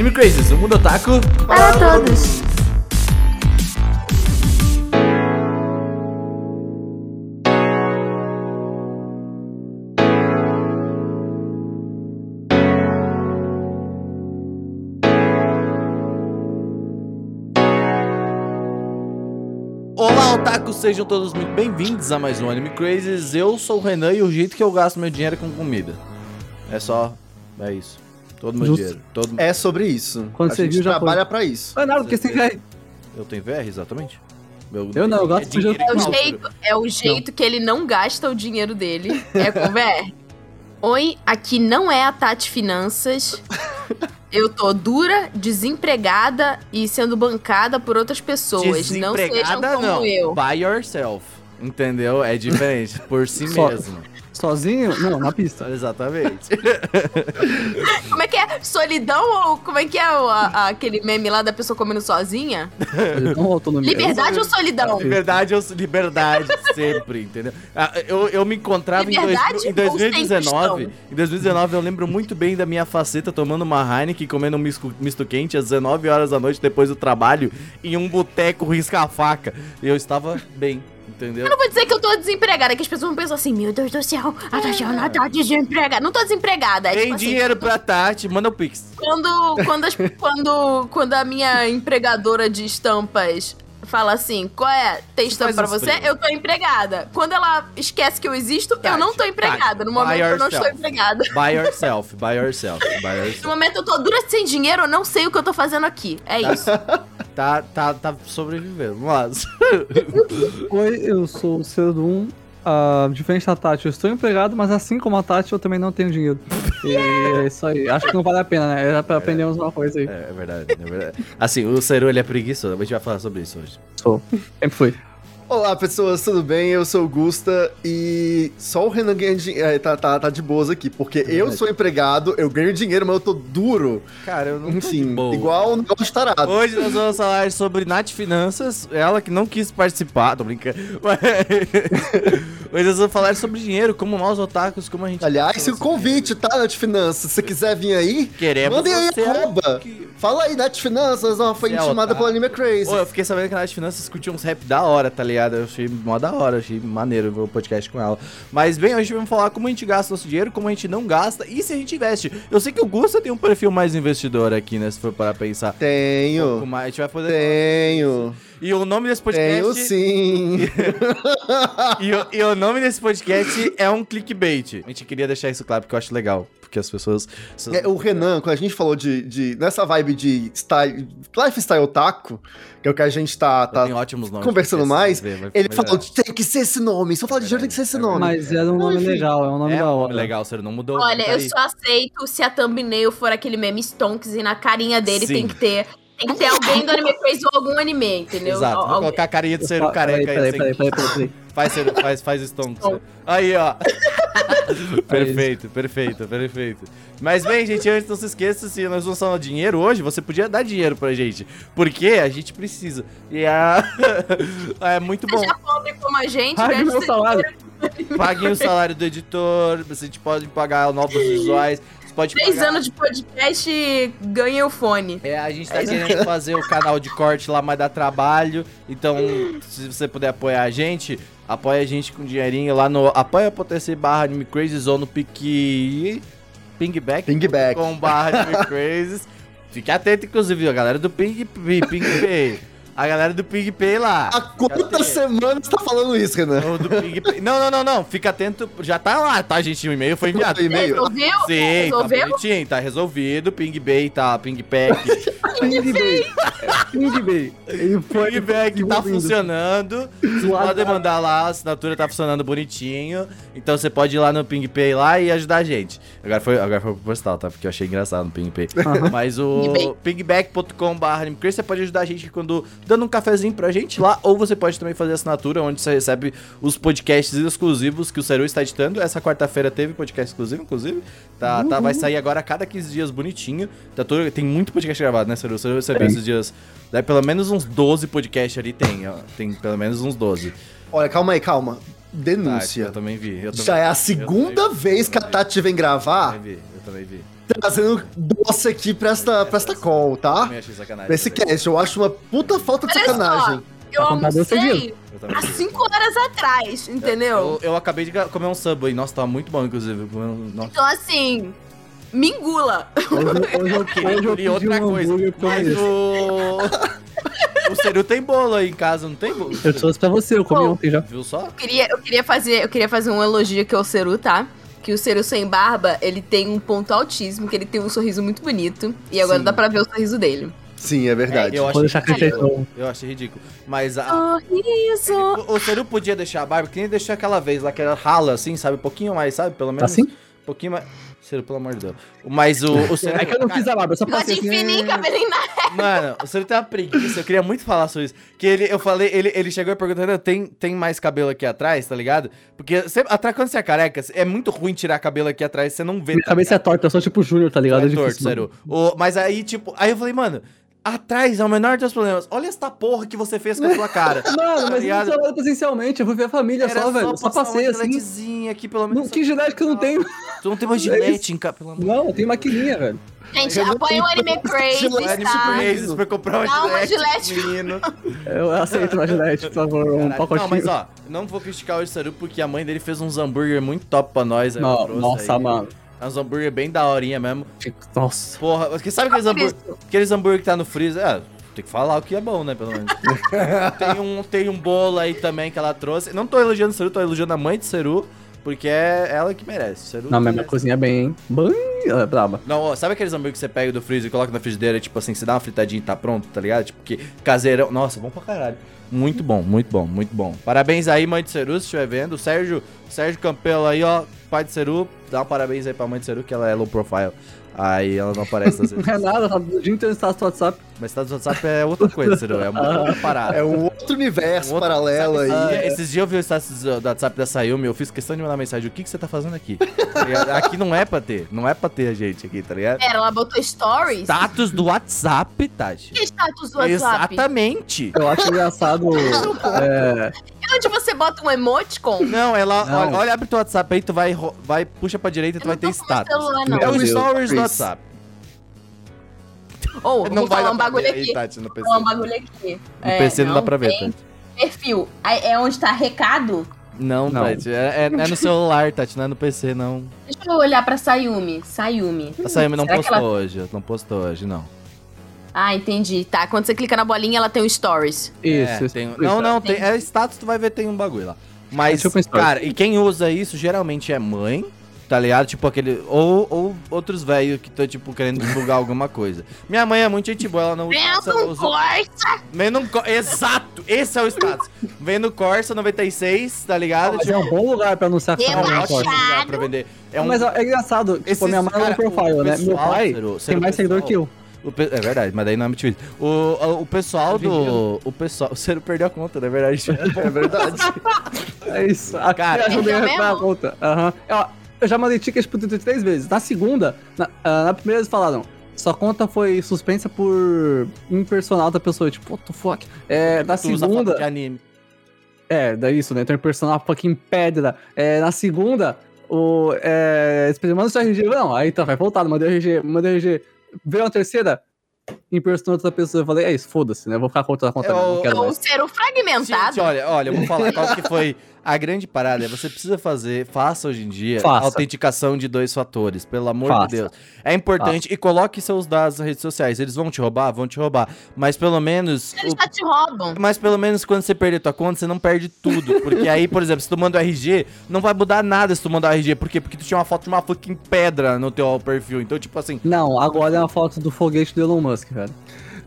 Anime Crazes, o mundo otaku Para todos. Olá, otakus, sejam todos muito bem-vindos a mais um Anime Crazes. Eu sou o Renan e o jeito que eu gasto meu dinheiro é com comida. É só, é isso. Todo meu Justo. dinheiro. Todo... É sobre isso. Quando a você gente viu, já trabalha pra isso. Não é nada, porque você tem que. Eu tenho VR, exatamente? Meu- Eu não, eu gasto dinheiro dinheiro É o jeito, é o jeito que ele não gasta o dinheiro dele. É com VR. Oi, aqui não é a Tati Finanças. Eu tô dura, desempregada e sendo bancada por outras pessoas. Não sejam como não. eu. By yourself. Entendeu? É diferente. Por si mesmo. Sozinho? Não, na pista. Exatamente. Como é que é? Solidão ou como é que é o- a- aquele meme lá da pessoa comendo sozinha? Não autonomia. Liberdade ou solidão? Liberdade, eu, liberdade sempre, entendeu? Ah, Eu, eu me encontrava em, dois- Liberdade em ou 2019. sem Em 2019 eu lembro muito bem da minha faceta tomando uma Heineken, comendo um misto, misto quente às 19 horas da noite depois do trabalho em um boteco risca-faca. E eu estava bem, entendeu? Eu não vou dizer que eu tô desempregada, que as pessoas vão pensar assim, meu Deus do céu, a Tatiana tá desempregada. Não tô desempregada, é Tem tipo assim, dinheiro pra Tati, manda o Pix. Quando, quando, as- quando, quando a minha empregadora de estampas fala assim, qual é? Tem estampa pra você? Eu tô empregada. Quando ela esquece que eu existo, eu não tô Tati, empregada. No Tati, momento eu não estou empregada. By yourself, by yourself, by No yourself. momento eu tô dura sem dinheiro, eu não sei o que eu tô fazendo aqui. É isso. Tá, tá, tá sobrevivendo, mas... Oi, eu sou o Cedo 1. Ah, diferente da Tati, eu estou empregado, mas assim como a Tati, eu também não tenho dinheiro. E é isso aí. Acho que não vale a pena, né? Era pra aprendermos uma coisa aí. É, é verdade, é verdade. Assim, o Seru, ele é preguiçoso. A gente vai falar sobre isso hoje. Sou. Sempre fui. Olá, pessoas, tudo bem? Eu sou o Gusta e só o Renan ganha dinheiro. É, tá, tá, tá de boas aqui, porque eu verdade. sou empregado, eu ganho dinheiro, mas eu tô duro. Cara, eu não Enfim, igual um negócio de tarado. Hoje nós vamos falar sobre Nath Finanças, ela que não quis participar, tô brincando. Mas- Hoje nós vamos falar sobre dinheiro, como nós otakus, como a gente... Aliás, se o convite, tá, Net Finanças? Se você quiser vir aí, Queremos mandem aí você arroba. aqui. Fala aí, Net Finanças, ó, foi Você é intimada otaku. pelo Anime Crazy. Ô, eu fiquei sabendo que a Nath Finanças curtiu uns rap da hora, tá ligado? Eu achei mó da hora, achei maneiro ver o podcast com ela. Mas bem, hoje vamos falar como a gente gasta nosso dinheiro, como a gente não gasta e se a gente investe. Eu sei que o Gusta tem um perfil mais investidor aqui, né? Se for para pensar. Um Tenho, mais, a gente vai poder... tenho, E o nome desse podcast... tenho sim. E, o- e o nome desse podcast é um clickbait. A gente queria deixar isso claro porque eu acho legal. Porque as pessoas. É, o Renan, quando a gente falou de, de- nessa vibe de style, lifestyle otaku, que é o que a gente tá, tá Tem ótimos nomes. conversando mais, ver, vai- ele vai falou, tem que ser esse nome, só falar de dinheiro tem que ser esse nome. Mas era um nome Enfim. legal, é um nome É da um hora. nome legal, você não mudou. Olha, tá eu aí. só aceito se a thumbnail for aquele meme Stonks e na carinha dele Sim. tem que ter. Tem que ter alguém do anime Crazy ou algum anime, entendeu? Exato, Al- vou alguém. colocar a carinha do ser Peraí, careca peraí, aí. peraí, peraí, peraí, peraí. Faz, ser- faz, faz stonks. Aí, ó. perfeito, perfeito, perfeito. Mas bem, gente, antes não se esqueça, se nós vamos falar dinheiro hoje, você podia dar dinheiro pra gente. Porque a gente precisa. E a... é muito bom. Seja pobre como a gente, Pague meu seu salário. Paguem o salário do editor, a gente pode pagar novos visuais, você pode Três pagar... anos de podcast ganha o fone. É, a gente tá querendo fazer o canal de corte lá, mas dá trabalho. Então, se você puder apoiar a gente, apoia a gente com dinheirinho lá no apoia.se barra Anime Crazes ou no Pique... Pingback? Pingback. Com barra Anime Crazes. Fique atento, inclusive, a galera do Ping, PingPay. A galera do PingPay lá. Há quantas semanas você tá falando isso, Renan? O do. Não, não, não, não. Fica atento. Já tá lá, tá, gente? O e-mail foi enviado. O e-mail. Resolveu? Sim, tá Resolveu? bonitinho, tá resolvido. PingBay, tá, PingPack. Ping Bay. Ping Bay. Ele foi. Pingback tá funcionando. Você pode mandar lá, a assinatura tá funcionando bonitinho. Então você pode ir lá no PingPay lá e ajudar a gente. Agora foi, agora foi proposital, tá? Porque eu achei engraçado no PingPay. Mas o pingback.com.br você pode ajudar a gente quando dando um cafezinho pra gente lá. Ou você pode também fazer assinatura, onde você recebe os podcasts exclusivos que o Seru está editando. Essa quarta-feira teve podcast exclusivo, inclusive. Tá, tá, vai sair agora a cada 15 dias bonitinho. Tá todo, tem muito podcast gravado, né, Seru? Você recebeu esses dias. Né, pelo menos uns 12 podcasts ali tem, ó. Tem pelo menos uns 12. Olha, calma aí, calma. Tá, Denúncia. eu também vi. eu também- Já é a eu segunda vez eu que a Tati vem eu gravar também vi, eu também vi. Trazendo doce aqui pra esta, pra esta call, tá? Também achei sacanagem. Nesse também. cast, eu acho uma puta falta de Olha só, sacanagem. Eu Tá contado almocei há vi. 5 horas atrás, entendeu? Eu, eu acabei de comer um Subway. Nossa, tava muito bom, inclusive. Nossa. Então, assim, me engula. Hoje, eu- hoje, eu- hoje eu E pedi outra um coisa. hambúrguer pra Mas o. o Ceru tem bolo aí em casa, não tem bolo? Eu trouxe pra você, eu comi Pô. ontem já. Viu só? Eu queria, eu queria fazer, eu queria fazer um elogio aqui ao Ceru, tá? Que o Ceru sem barba, ele tem um ponto autismo, que ele tem um sorriso muito bonito. E agora Sim. dá pra ver o sorriso dele. Sim, é verdade. Eu achei deixar crescer ridículo. Eu achei ridículo. Mas a. Sorriso. O, o Ceru podia deixar a barba, que nem deixou aquela vez lá, que era rala, assim, sabe? Um pouquinho mais, sabe? Pelo menos. Assim? Um pouquinho mais. Ceru, pelo amor de Deus. Mas o, o Ceru. É que eu não fiz a barba, eu só passei assim. fininho, cabelinho na... Mano, o Ceru tem uma preguiça, eu queria muito falar sobre isso. Que ele, eu falei, ele, ele chegou e perguntou, "Renan, tem, tem mais cabelo aqui atrás, tá ligado? Porque sempre, atrás, quando você é careca, é muito ruim tirar cabelo aqui atrás, você não vê. Minha tá cabeça é torta, eu sou tipo Júnior, tá ligado? é É torto, difícil. Ceru. O- mas aí, tipo, aí eu falei, mano, atrás é o menor dos problemas. Olha esta porra que você fez com a sua cara. Mano, Tá mas eu não presencialmente, eu fui ver a família Era só, velho. Só passei uma assim. aqui, pelo menos. Não, que gilete que eu não tenho. Tu não tem uma É gilete em casa, pelo amor Não, tem maquininha, velho. Gente, Eu não apoia o tenho Anime Crazy, Gillette tá? Crazy pra comprar uma Dá uma gilete, gilete. menino. Eu aceito uma gilete, por favor, um pacotinho. Não, mas ó, não vou criticar o Saru porque a mãe dele fez uns hambúrguer muito top pra nós. aí Não, nossa, aí. mano. Uns hambúrguer bem daorinha mesmo. Nossa. Porra, sabe aqueles hambúrguer, aqueles hambúrguer que tá no freezer? É, tem que falar o que é bom, né, pelo menos. tem, um, tem um bolo aí também que ela trouxe. Não tô elogiando o Saru, tô elogiando a mãe de Saru, porque é ela que merece. Saru Não, mas minha cozinha é bem, hein? Bem, ela é braba. Não, ó, sabe aqueles hambúrguer que você pega do freezer e coloca na frigideira, tipo assim, você dá uma fritadinha e tá pronto, tá ligado? Tipo, que caseirão. Nossa, bom pra caralho. Muito bom, muito bom, muito bom. Parabéns aí, mãe de Ceru, se estiver vendo. Sérgio, Sérgio Campelo aí, ó, pai de Ceru. Dá um parabéns aí pra mãe de Ceru, que ela é low profile. Aí ela não aparece às Não vezes. é nada, tá o dia inteiro no status do WhatsApp. Mas tá no WhatsApp é outra coisa, Ceru. É uma outra parada. É um outro universo Um outro- paralelo sabe, aí. esses- Esses dias eu vi o status do do WhatsApp da Sayumi, eu fiz questão de mandar mensagem. O que, que você tá fazendo aqui? Tá aqui não é pra ter. Não é pra ter a gente aqui, tá ligado? Pera, ela botou stories? Status do WhatsApp, Tati. Que status do WhatsApp? Exatamente. Eu acho engraçado. é, É onde você bota um emoticon? Não, ela. Não. Olha, olha, abre teu WhatsApp aí, tu vai, vai puxa pra direita e tu vai não ter status. celular, não. É o stories do. WhatsApp. Ou, vou falar dar um pra bagulho ver aí, aqui. Tati, no PC. Vou falar um bagulho aqui. No PC não, dá pra ver, tem Tati. Perfil. É onde tá recado? Não, Não. Tati. É, é- é no celular, Tati, não é no PC, não. Deixa eu olhar pra Sayumi. Sayumi. A Sayumi não Será postou ela- hoje. Não postou hoje, não. Ah, entendi. Tá, quando você clica na bolinha, ela tem um stories. É, isso, isso. tem- isso. Não, não, tem, é status, tu vai ver, tem um bagulho lá. Mas, Tipo um cara, e quem usa isso geralmente é mãe, tá ligado? Tipo aquele. Ou, ou outros velhos que estão, tipo, querendo divulgar alguma coisa. Minha mãe é muito gente boa, ela não usa. Vendo um usa- Corsa! Vem no Cor- Exato! Esse é o status. Vem no Corsa 96, tá ligado? Mas é um bom lugar pra anunciar que tá lugar pra vender. É um. Mas ó, é engraçado, tipo, Esses minha mãe é cara, um profile, o né? Meu pessoal, pai Ciro, tem Ciro, mais seguidor pessoal. que eu. O pe- É verdade, mas daí não é muito difícil. O, o, o pessoal do. O pessoal. O Ciro perdeu a conta, não é verdade? É verdade. É isso. A Cara, ajudei a é recuperar a conta. Aham. Ó, Eu já mandei tickets pro Twitter três vezes. Na segunda, na, ah, na primeira eles falaram. Sua conta foi suspensa por impersonal da pessoa. Tipo, what the fuck? É, na Tu usa foto segunda. de anime. É, daí isso, né? Então impersonal fucking pedra. É, na segunda, o. É, manda o seu RG. Não, aí tá, vai voltar, mandei o RG, mandei o RG. Veio a terceira, impersonou outra pessoa. Eu falei, é isso, foda-se, né? Eu vou ficar com outra conta, É o- não quero Ou mais. ser o fragmentado. Gente, olha, olha, eu vou falar qual que foi a grande parada. Você precisa fazer, faça hoje em dia, Faça. autenticação de dois fatores, pelo amor Faça. de Deus. É importante e coloque seus dados nas redes sociais. Eles vão te roubar, vão te roubar, mas pelo menos Eles o- já te roubam. mas pelo menos quando você perder tua conta, você não perde tudo. Porque aí, por exemplo, se tu manda o RG, não vai mudar nada se tu mandar o RG. Por quê? Porque tu tinha uma foto de uma fucking pedra no teu perfil. Então, tipo assim, Não, agora é uma foto do foguete do Elon Musk, velho.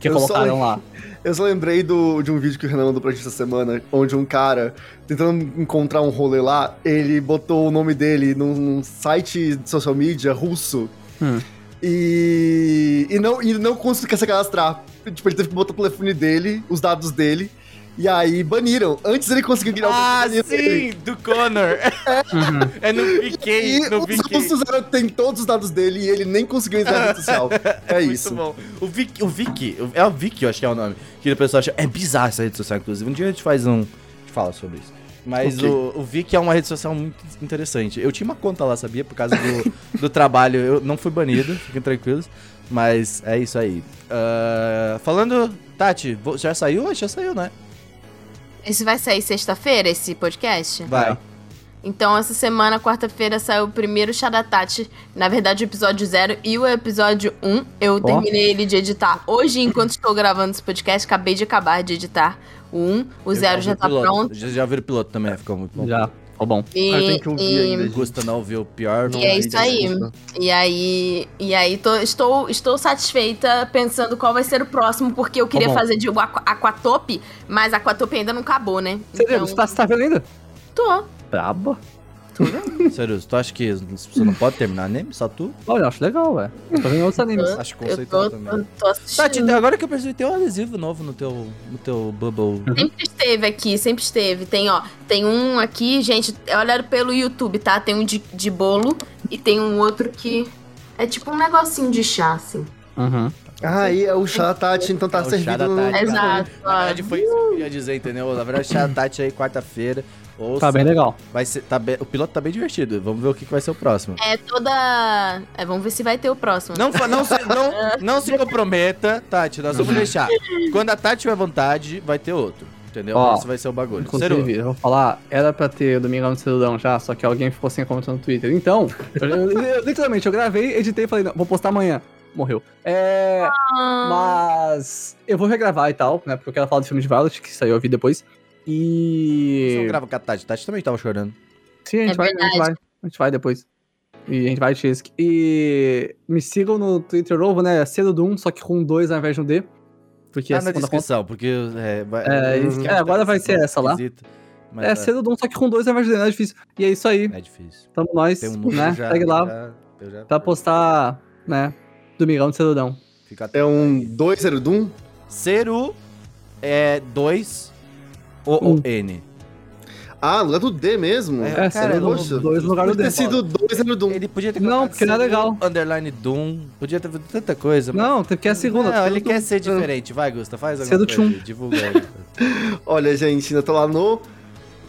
Que Eu só colocaram lá. Eu só lembrei do, de um vídeo que o Renan mandou pra gente essa semana, onde um cara, tentando encontrar um rolê lá, ele botou o nome dele num, num site de social media russo. Hum. E, e, não, e não conseguia se cadastrar. Tipo, ele teve que botar o telefone dele, os dados dele, e aí baniram. Antes ele conseguiu criar ah, o dele. sim, do Connor. Uhum. é no VK, E no os russos eram- tem todos os dados dele e ele nem conseguiu entrar na rede social. É Muito isso. bom. O Vic, o Vic, é o Vic, eu acho que é o nome. Que o pessoal acha. É bizarro essa rede social, inclusive. Um dia a gente faz um. A gente fala sobre isso. Mas Ok. o, o Viki é uma rede social muito interessante. Eu tinha uma conta lá, sabia? Por causa do, do trabalho. Eu não fui banido, fiquem tranquilos. Mas é isso aí. Ah, falando, Tati, já saiu? Já saiu, né? Esse vai sair sexta-feira, esse podcast? Vai. Então, essa semana, quarta-feira, saiu o primeiro Chá da Tati. Na verdade, o episódio 0 e o episódio 1. Um. Eu terminei ele de editar hoje, enquanto estou gravando esse podcast. Acabei de acabar de editar o 1. Um. O Eu 0 vi já o tá piloto. pronto. Já, já viram o piloto também, ficou muito bom. Já. Tá bom. E, Ah, eu tenho que ouvir e- ainda. gente. Custa não ouvir o pior. E é isso aí. E aí, e aí tô- estou, estou satisfeita pensando qual vai ser o próximo, porque eu queria bom. fazer de aqua- Aquatope, mas a Aquatope ainda não acabou, né? Sério, você, tá, você tá vendo ainda? tô. Sério, tu acha que você não pode terminar anime? Só tu? Olha, eu acho legal, velho. Eu tô vendo outros animes. Acho Eu conceitual tô, também. tô, tô assistindo. Tati, agora que eu percebi, tem um adesivo novo no teu, no teu Bubble. Sempre esteve aqui, sempre esteve. Tem, ó, tem um aqui, gente, olha pelo YouTube, tá? Tem um de, de bolo e tem um outro que é tipo um negocinho de chá, assim. Uhum. Ah, aí é o chá da Tati, então tá É o chá servido no... Tati. Exato. Na verdade, foi isso que eu queria dizer, entendeu? Na verdade, a Tati aí, quarta-feira. Ouça, Tá bem legal. Vai ser, tá bem- o piloto tá bem divertido. Vamos ver o que, que vai ser o próximo. É toda. É, vamos ver se vai ter o próximo. Não, fa- não, se, não, não se comprometa, Tati. Nós vamos deixar. Quando a Tati tiver vontade, vai ter outro. Entendeu? Ó, Esse vai ser o bagulho. Seru, Inclusive, eu vou falar, era pra ter o Domingão no Cerudão já, só que alguém ficou sem comentar no Twitter. Então, eu- eu- literalmente, eu gravei, editei e falei, não, vou postar amanhã. Morreu. É. Ah, Mas eu vou regravar e tal, né? Porque eu quero falar do filme de Violet, que saiu eu vi depois. você E. não grava com a Tati. Tati também tava chorando. Sim, a gente, É vai, a gente vai. A gente vai depois. E a gente vai Chesky. E me sigam no Twitter novo, né? Cedo Doom, só que com dois ao invés de um D. Porque Tá a na segunda conta. descrição, porque é, vai, É, é, agora vai ser essa lá. mas É, Cedo Doom, só que com dois ao invés de D, não é difícil. E é isso aí. É difícil. Tamo nós, Tem um né? já. Segue lá já- já- pra postar, né? Domingão de Cedudão. Fica É um aí. 2 Doom? Ceru é 2 O Um. N. Ah, não é do D mesmo? É, É, cara, poxa, dois no lugar do Pode ter D. sido 2 Doom. Ele podia ter Não, porque não é legal. Underline Doom. Podia ter feito tanta coisa. Não, tem que é a segunda. Não, ele quer ser diferente. Vai, Gusta, faz alguma Cedo coisa. Tchum. Divulga aí. Olha, gente, ainda tô lá no...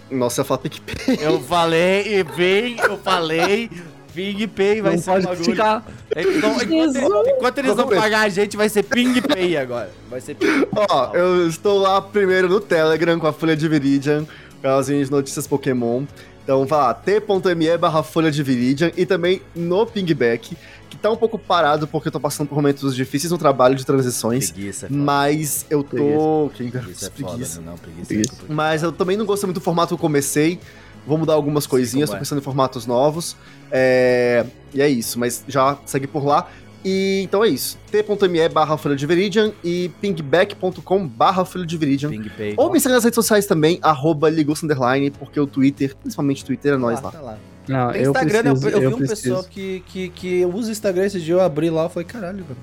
Nossa, eu falar PicPay. Eu falei, e vem, eu falei. PingPay vai Não ser um pode bagulho. criticar. Então, enquanto, enquanto eles vão Vamos ver. pagar a gente, vai ser PingPay agora. Vai ser PingPay. Ó, eu estou lá primeiro no Telegram com a Folha de Viridian, canalzinho de notícias Pokémon. Então vai lá, t.me barra Folha de Viridian e também no Pingback, que tá um pouco parado porque eu tô passando por momentos difíceis no trabalho de transições, Preguiça, é foda. mas eu tô... Quem Preguiça é foda, preguiça. não, preguiça. Preguiça. é. Mas eu também não gostei muito do formato que eu comecei. Vou mudar algumas coisinhas, tô é. pensando em formatos novos. É, E é isso, mas já segue por lá. E então é isso. t.me barra Folha de Viridian e pingback.com barra Folha de. PingPay. Ou me segue nas redes sociais também, arroba Ligus Underline, porque o Twitter, principalmente o Twitter, é nós lá. Tá lá. Não, eu Instagram, né? preciso, eu, eu eu vi um pessoal que, que, que usa Instagram esse dia, eu abri lá e falei, caralho, velho.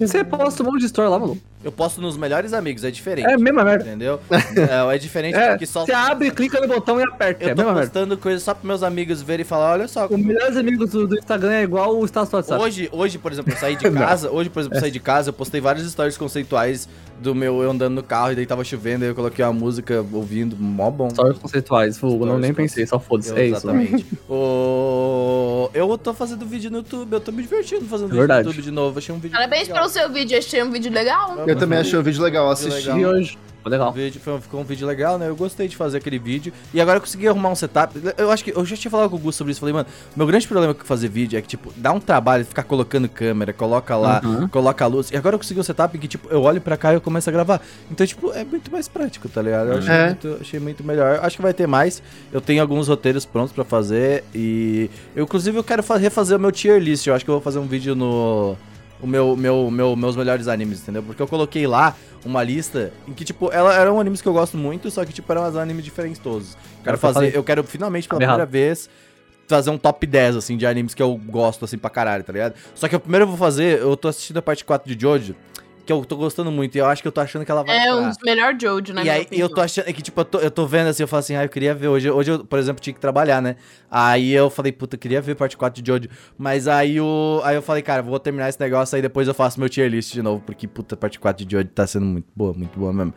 Você posta um monte de story lá, mano. Eu posto nos melhores amigos, é diferente. É a mesma merda. Entendeu? É, é diferente É, porque só. você abre, clica no botão e aperta. É Eu tô mesma merda. postando coisas só pros meus amigos verem e falar, olha só. Os melhores amigos do, do Instagram é igual o status do WhatsApp. Hoje, hoje, por exemplo, eu saí de casa. Hoje, por exemplo, eu saí de casa, eu postei várias stories conceituais do meu eu andando no carro, e daí tava chovendo, aí eu coloquei uma música ouvindo, mó bom. Stories conceituais, vulgo, não nem pensei, só foda-se. É isso. Exatamente. O... Eu tô fazendo vídeo no YouTube, eu tô me divertindo fazendo vídeo Verdade. no YouTube de novo. Achei um vídeo. Parabéns legal. pelo seu vídeo, achei um vídeo legal. Eu também achei o vídeo legal, assisti. legal. E hoje. Foi legal. Vídeo, foi, ficou um vídeo legal, né? Eu gostei de fazer aquele vídeo. E agora eu consegui arrumar um setup. Eu acho que eu já tinha falado com o Gus sobre isso. Falei, mano, meu grande problema com fazer vídeo é que, tipo, dá um trabalho ficar colocando câmera, coloca lá, Uhum. coloca a luz. E agora eu consegui um setup que, tipo, eu olho pra cá e eu começo a gravar. Então, tipo, é muito mais prático, tá ligado? Eu achei, É. muito, achei muito melhor. Acho que vai ter mais. Eu tenho alguns roteiros prontos pra fazer. E. Eu, inclusive, eu quero fa- refazer o meu tier list. Eu acho que eu vou fazer um vídeo no. O meu, meu, meu, meus melhores animes, entendeu? Porque eu coloquei lá uma lista em que, tipo, ela eram animes que eu gosto muito, só que, tipo, eram animes diferentes todos. Quero eu fazer, falei. eu quero finalmente, pela primeira vez, fazer um top 10, assim, de animes que eu gosto, assim, pra caralho, tá ligado? Só que o primeiro eu vou fazer, eu tô assistindo a parte 4 de Jojo, que eu tô gostando muito, e eu acho que eu tô achando que ela vai É entrar. um dos melhores Jojo, na E aí, opinião. eu tô achando é que, tipo, eu tô, eu tô vendo assim, eu falo assim, ah, eu queria ver. Hoje, hoje eu, por exemplo, tinha que trabalhar, né? Aí eu falei, puta, eu queria ver parte 4 de Jojo. Mas aí, o, aí eu falei, cara, vou terminar esse negócio, aí depois eu faço meu tier list de novo, porque, puta, parte 4 de Jojo tá sendo muito boa, muito boa mesmo.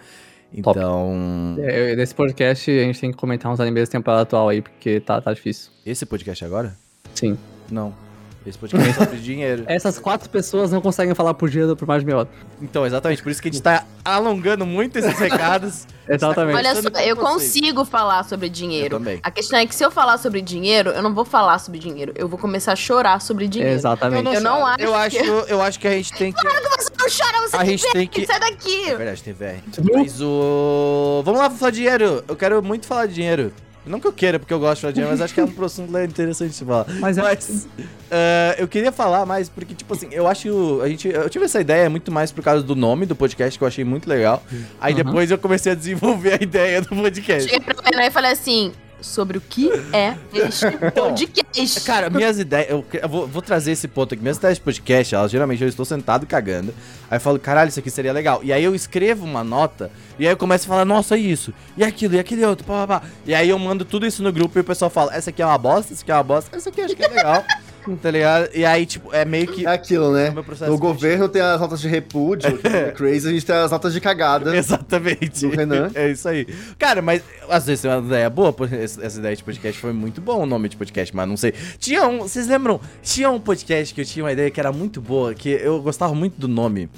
Então, É, nesse podcast a gente tem que comentar uns animes da temporada atual aí, porque tá, tá difícil. esse podcast agora? Sim. Não. Esse podcast é sobre dinheiro. Essas quatro pessoas não conseguem falar por dia por mais de meia hora. Então, exatamente, por isso que a gente tá alongando muito esses recados. Exatamente. Olha só, eu vocês. consigo falar sobre dinheiro. Eu também. A questão é que se eu falar sobre dinheiro, eu não vou falar sobre dinheiro. Eu vou começar a chorar sobre dinheiro. Exatamente. Eu não acho eu acho, que- eu acho que a gente tem que. Você não chora, você A gente tem que. sai daqui. É verdade, tem VR. Mas o. Vamos lá falar de dinheiro. Eu quero muito falar de dinheiro. Não que eu queira, porque eu gosto de falar de mas acho que é um assunto interessante de se falar. Mas é- Mas eh, eu queria falar mais, porque, tipo assim, eu acho. A gente, eu tive essa ideia muito mais por causa do nome do podcast, que eu achei muito legal. Aí Uhum. depois eu comecei a desenvolver a ideia do podcast. Cheguei pra Renan e falei assim: sobre o que é este podcast? Cara, minhas ideias. Eu, eu vou, vou trazer esse ponto aqui. Minhas ideias de podcast, elas geralmente eu estou sentado cagando. Aí eu falo, caralho, isso aqui seria legal. E aí eu escrevo uma nota. E aí eu começo a falar, nossa, isso. E aquilo, e aquele outro. Pá, pá, pá. E aí eu mando tudo isso no grupo e o pessoal fala, essa aqui é uma bosta, essa aqui é uma bosta, essa aqui acho que é legal. tá ligado? E aí, tipo, é meio que. É aquilo, né? O No governo tem as notas de repúdio, que é crazy, a gente tem as notas de cagada. Exatamente. Do Renan. É isso aí. Cara, mas às vezes tem uma ideia boa, porque essa ideia de podcast foi muito bom o nome de podcast, mas não sei. Tinha um, vocês lembram? Tinha um podcast que eu tinha uma ideia que era muito boa, que eu gostava muito do nome.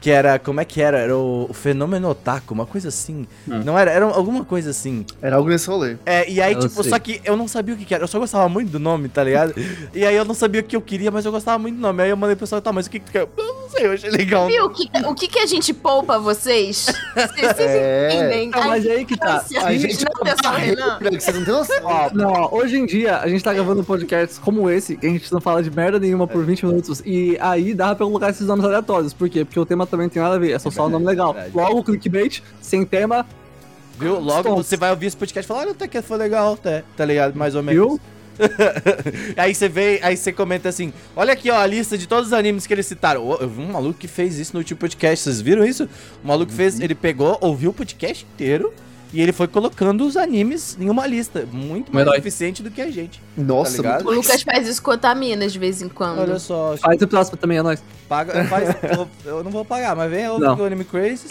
Que era, como é que era? Era o, o Fenômeno Otaku, uma coisa assim. Hum. Não era, era alguma coisa assim. Era algo nesse rolê. É, e aí, Eu tipo, sei. só que eu não sabia o que, que era. Eu só gostava muito do nome, tá ligado? e aí eu não sabia o que eu queria, mas eu gostava muito do nome. Aí eu mandei pro pessoal, tá, mas o que que tu quer? Eu não sei, eu achei legal. Viu o que, o que, que a gente poupa vocês? Vocês, vocês É. entendem? Não, mas aí que tá. A gente não, atenção, Renan. Vocês não têm noção. Ó, não, ó, hoje em dia a gente tá gravando podcasts como esse, que a gente não fala de merda nenhuma por 20 minutos. E aí dá pra colocar esses nomes aleatórios. Por quê? Porque o tema também não tem nada a ver, é só, só um nome legal. Logo, clickbait, sem tema, Viu? Logo você vai ouvir esse podcast e falar, olha, até que foi legal, até, tá ligado? Mais ou menos. viu? aí você vê, aí você comenta assim: olha aqui, ó, a lista de todos os animes que eles citaram. Eu vi um maluco que fez isso no último podcast, vocês viram isso? O maluco fez, ele pegou, ouviu o podcast inteiro e ele foi colocando os animes em uma lista. Muito mais eficiente do que a gente. Nossa, Tá ligado? O Lucas faz isso com otaminas de vez em quando. Olha só, Faz o próximo também, é nóis. paga, faz, eu, eu não vou pagar, mas vem, Não. o Anime Crazy.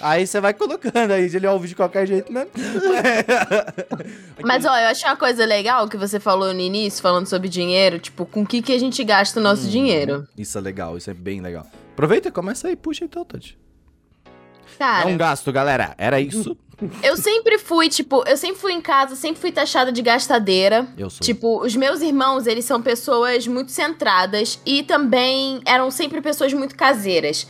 Aí você vai colocando, aí ele ouve de qualquer jeito mesmo. Mas ó, eu achei uma coisa legal que você falou no início, falando sobre dinheiro, tipo, com o que, que a gente gasta o nosso dinheiro. Isso é legal, isso é bem legal. Aproveita e começa aí, puxa então, Tati. Cara, É um gasto, galera. Era isso. Eu sempre fui, tipo, eu sempre fui em casa, sempre fui taxada de gastadeira. Eu sou. Tipo, os meus irmãos, eles são pessoas muito centradas e também eram sempre pessoas muito caseiras.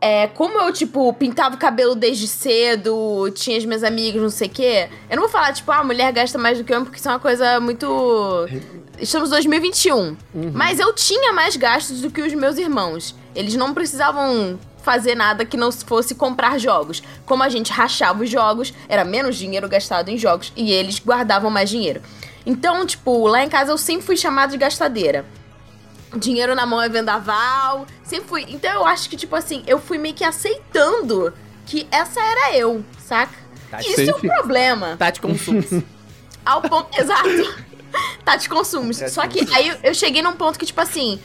É, como eu, tipo, pintava o cabelo desde cedo, tinha as minhas amigas, não sei o quê, eu não vou falar, tipo, ah, mulher gasta mais do que homem, porque isso é uma coisa muito. Estamos em 2021. Mas eu tinha mais gastos do que os meus irmãos. Eles não precisavam fazer nada que não fosse comprar jogos. Como a gente rachava os jogos, era menos dinheiro gastado em jogos e eles guardavam mais dinheiro. Então, tipo, lá em casa eu sempre fui chamada de gastadeira. Dinheiro na mão é vendaval, sempre fui. Então eu acho que, tipo assim, eu fui meio que aceitando que essa era eu, saca? Tá Isso é um problema. Tati consumos. Ao ponto. Exato. Tá de consumos. Tá de Só que aí eu cheguei num ponto que, tipo assim,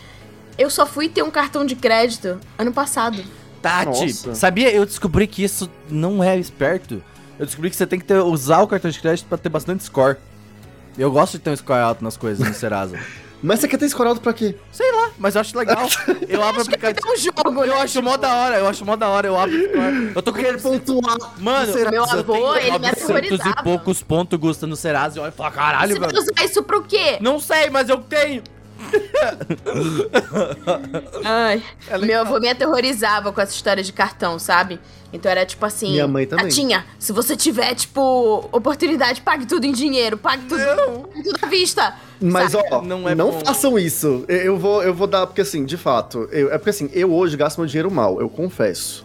eu só fui ter um cartão de crédito ano passado. Tati, Nossa. sabia? Eu descobri que isso não é esperto. Eu descobri que você tem que ter- usar o cartão de crédito pra ter bastante score. Eu gosto de ter um score alto nas coisas no Serasa. Mas você quer ter escorado pra quê? Sei lá, mas eu acho legal. Eu abro o aplicativo. um jogo, Eu né? acho mó da hora, eu acho mó da hora, eu abro o score. Eu tô com pontuar. Mano. Meu avô, eu ele tenho me 900 e poucos pontos, Gusta, no Serasa. E olha e falo, caralho, Você vai velho. usar isso pro quê? Não sei, mas eu tenho. Ai, É meu avô me aterrorizava com essa história de cartão, sabe? Então era tipo assim. Minha mãe também. Tatinha, se você tiver, tipo, oportunidade, pague tudo em dinheiro, pague tudo, Não. pague tudo à vista. Mas, sabe? ó, Não não, é bom. façam isso. Eu, vou, eu vou dar, porque assim, de fato, eu- é porque assim, eu hoje gasto meu dinheiro mal, eu confesso.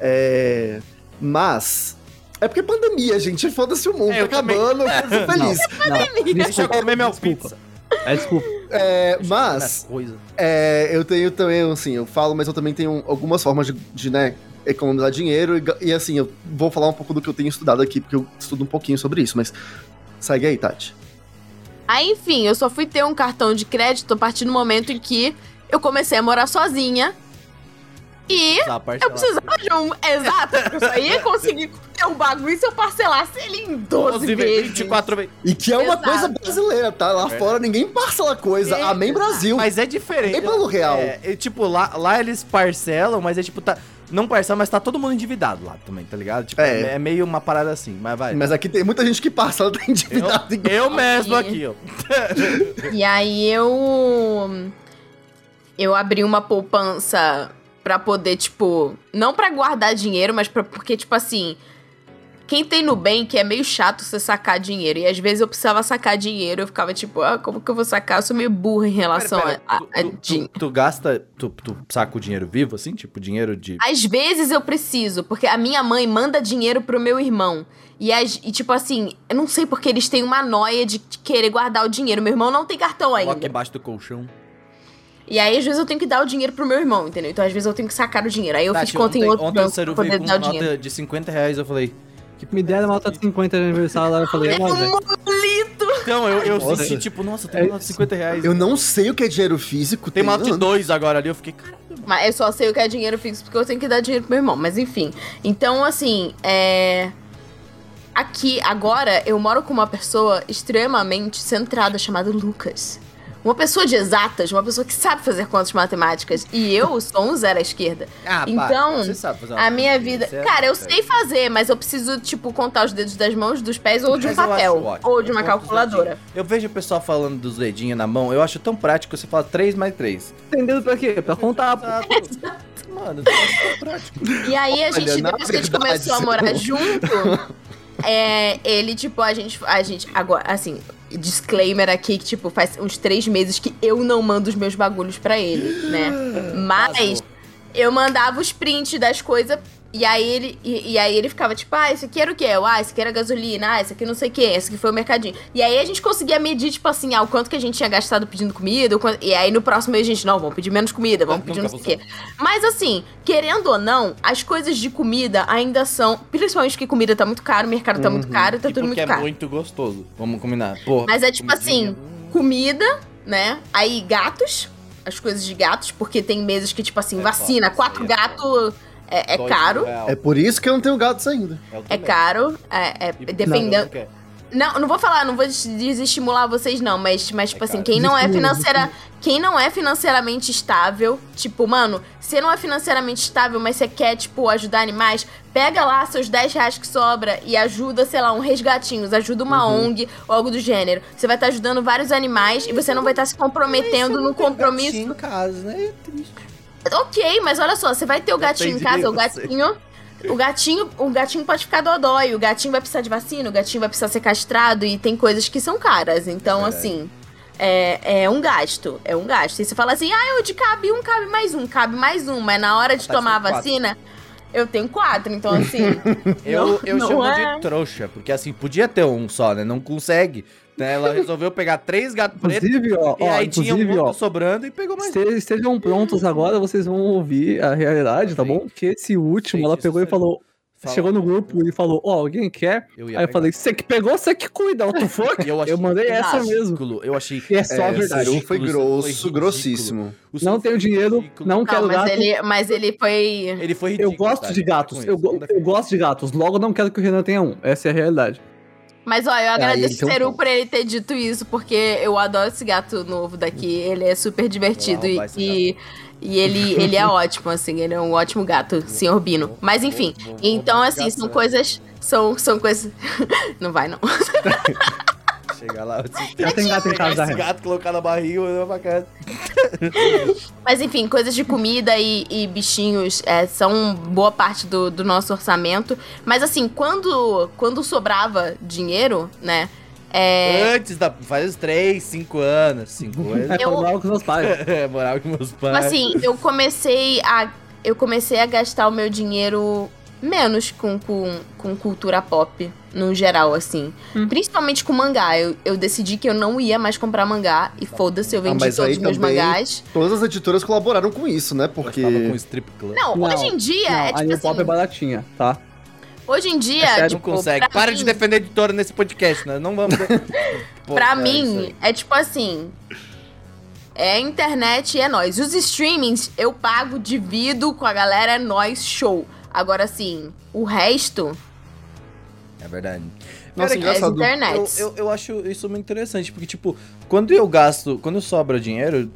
É. Mas. É porque é pandemia, gente. Foda-se o mundo, É, tá também. acabando, eu tô feliz. Não, Deixa eu comer minha desculpa. pizza. É, desculpa. É, mas, Coisa. é, eu tenho também, assim, eu falo, mas eu também tenho algumas formas de, de né, economizar dinheiro. E, e, assim, eu vou falar um pouco do que eu tenho estudado aqui, porque eu estudo um pouquinho sobre isso, mas. Segue aí, Tati. Aí, enfim, eu só fui ter um cartão de crédito a partir do momento em que eu comecei a morar sozinha. E eu precisava de um. Exato, porque eu só ia conseguir ter um bagulho se eu parcelasse ele em 12 12 vezes. 24 vezes. E que é uma Exato. coisa brasileira, tá? Lá fora ninguém parcela coisa. É, Amém Brasil. Mas é diferente. Nem pelo real. É, é, tipo, lá, lá eles parcelam, mas é tipo, tá. Não parcela, mas tá todo mundo endividado lá também, tá ligado? Tipo, É. é, é meio uma parada assim, mas vai. Mas aqui tem muita gente que parcela, tá endividado. eu, eu mesmo aqui, ó. E aí eu. Eu abri uma poupança pra poder, tipo. Não pra guardar dinheiro, mas pra, porque, tipo assim. Quem tem Nubank é meio chato você sacar dinheiro. E às vezes eu precisava sacar dinheiro. Eu ficava tipo, ah, como que eu vou sacar? Eu sou meio burra em relação Pera, pera, a, tu, a, a tu- tu- tu gasta, tu, tu saca o dinheiro vivo, assim? Tipo, dinheiro de. Às vezes eu preciso, porque a minha mãe manda dinheiro pro meu irmão. E, as- e, tipo assim, eu não sei porque eles têm uma noia de querer guardar o dinheiro. Meu irmão não tem cartão Coloca ainda. embaixo do colchão. E aí, às vezes, eu tenho que dar o dinheiro pro meu irmão, entendeu? Então, às vezes, eu tenho que sacar o dinheiro. Aí eu Tati, fiz conta em ontem- outro Ontem banco pra poder com dar o nota dinheiro. de 50 reais, eu falei... Que Me deram uma nota de 50 de aniversário lá, eu falei, é nóis, velho. Lito! Então, eu, eu Nossa. senti, tipo, nossa, tem É uma nota de 50 reais. Eu não sei o que é dinheiro físico. Tem uma nota de anos. 2 agora ali, eu fiquei, cara... Mas eu só sei o que é dinheiro fixo porque eu tenho que dar dinheiro pro meu irmão. Mas enfim. Então, assim, é. Aqui, agora, eu moro com uma pessoa extremamente centrada chamada Lucas. Uma pessoa de exatas, uma pessoa que sabe fazer contas matemáticas. E eu sou um zero à esquerda. Ah, pá, Então, você sabe fazer uma A minha vida. certo? Cara, eu sei fazer, mas eu preciso, tipo, contar os dedos das mãos, dos pés ou de um Mas eu papel. Ou de Eu uma os calculadora. Eu vejo o pessoal falando dos dedinhos na mão, eu acho tão prático, você fala 3 mais 3. Entendendo pra quê? Pra contar, pô. Mano, eu acho tão prático. E aí a gente, na depois que a gente começou a morar junto, é, ele, tipo, a gente. A gente. Agora, assim, disclaimer aqui que, tipo, faz uns três meses que eu não mando os meus bagulhos pra ele, né? Mas eu mandava os prints das coisas. E aí ele, e, e aí ele ficava tipo, ah, isso aqui era o quê? Eu, ah, isso aqui era gasolina, ah, isso aqui não sei o quê, esse aqui foi o mercadinho. E aí a gente conseguia medir, tipo assim, ah, o quanto que a gente tinha gastado pedindo comida, quanto- e aí no próximo mês a gente, não, vamos pedir menos comida, vamos pedir não sei o quê. Mas assim, querendo ou não, as coisas de comida ainda são, principalmente porque comida tá muito caro, o mercado tá muito caro, tá E tudo muito é caro. muito gostoso. Vamos combinar. Porra, Mas é tipo comidinha. assim, comida, né? Aí gatos, as coisas de gatos, porque tem meses que, tipo assim, É vacina, foda, quatro isso aí é gatos é, é caro. É por isso que eu não tenho gatos ainda. É também. caro, é, é dependendo. Não. Não, não vou falar, não vou des- desestimular vocês, não, mas, mas tipo É assim, quem não é financeira. Quem não é financeiramente estável, tipo, mano, você não é financeiramente estável, mas você quer, tipo, ajudar animais, pega lá seus 10 reais que sobra e ajuda, sei lá, um resgatinhos, ajuda uma Uhum. ONG ou algo do gênero. Você vai estar ajudando vários animais e você não vai estar se comprometendo no compromisso. em casa, né? É triste. Ok, mas olha só, você vai ter o gatinho em casa, o gatinho. O gatinho, o gatinho pode ficar dodói, o gatinho vai precisar de vacina, o gatinho vai precisar ser castrado e tem coisas que são caras. Então, Verdade. assim, é, é um gasto. É um gasto. E você fala assim, ah, eu de cabe um, cabe mais um, cabe mais um, mas na hora de Tá, tomar a vacina, eu tenho quatro. Então, assim. Eu, não- eu não chamo é- de trouxa, porque assim, podia ter um só, né? Não consegue. Né? Ela resolveu pegar três gatos pretos Inclusive, ó, e ó, aí tinha um ó, sobrando e pegou mais. este- estejam prontos agora, vocês vão ouvir a realidade, tá Sim. bom? Que esse último, Gente, ela pegou e falou, Fala. chegou no grupo e falou, ó, alguém quer? Eu Aí eu pegar. falei, você que pegou, você que cuida, what the fuck? Eu, achei Eu mandei essa mesmo. Eu achei. E é só É, verdade. o foi grosso, ridículo. grossíssimo. Não foi tenho dinheiro, ridículo. não Não, quero mas gato. ele, mas ele foi. Ele foi ridículo. Eu gosto tá? de gatos. com Eu, eu gosto de gatos. Logo, não quero que o Renan tenha um. Essa é a realidade. Mas ó, eu agradeço o um Seru por ele ter dito isso, porque eu adoro esse gato novo daqui. Ele é super divertido e, e, e ele, ele é ótimo, assim, ele é um ótimo gato, senhor Bino. Mas enfim, então assim, são gato, coisas. São, são coisas. não vai, não. Chegar lá. Já tem gato em casa, esse gato, colocar na barriga e levar pra casa. Mas enfim, coisas de comida e, e bichinhos é, são boa parte do, do nosso orçamento. Mas assim, quando, quando sobrava dinheiro, né? É, Antes da. Faz uns 3, 5 anos. 5 anos. É, Eu- eu... com os meus pais. É, morava com meus pais. Mas assim, eu comecei a. Eu comecei a gastar o meu dinheiro menos com, com, com cultura pop, no geral, assim. Hum. Principalmente com mangá. Eu, eu decidi que eu não ia mais comprar mangá. E foda-se, eu vendi mas todos aí os meus também- mangás. Todas as editoras colaboraram com isso, né? Porque. Com strip club. Não, Não, hoje em dia Não, é a tipo New Pop assim. é baratinha, tá? Hoje em dia, É sério, não tipo, consegue. pra Para mim- de defender a editora nesse podcast, né? Não vamos. Pô, pra é mim, é tipo assim. É a internet e é nós. Os streamings eu pago, divido com a galera, é nós, show. Agora, assim, o resto É verdade. Nossa, Cara, engraçado. internet. Eu, eu, eu acho isso muito interessante, porque, tipo, quando eu gasto, quando sobra dinheiro,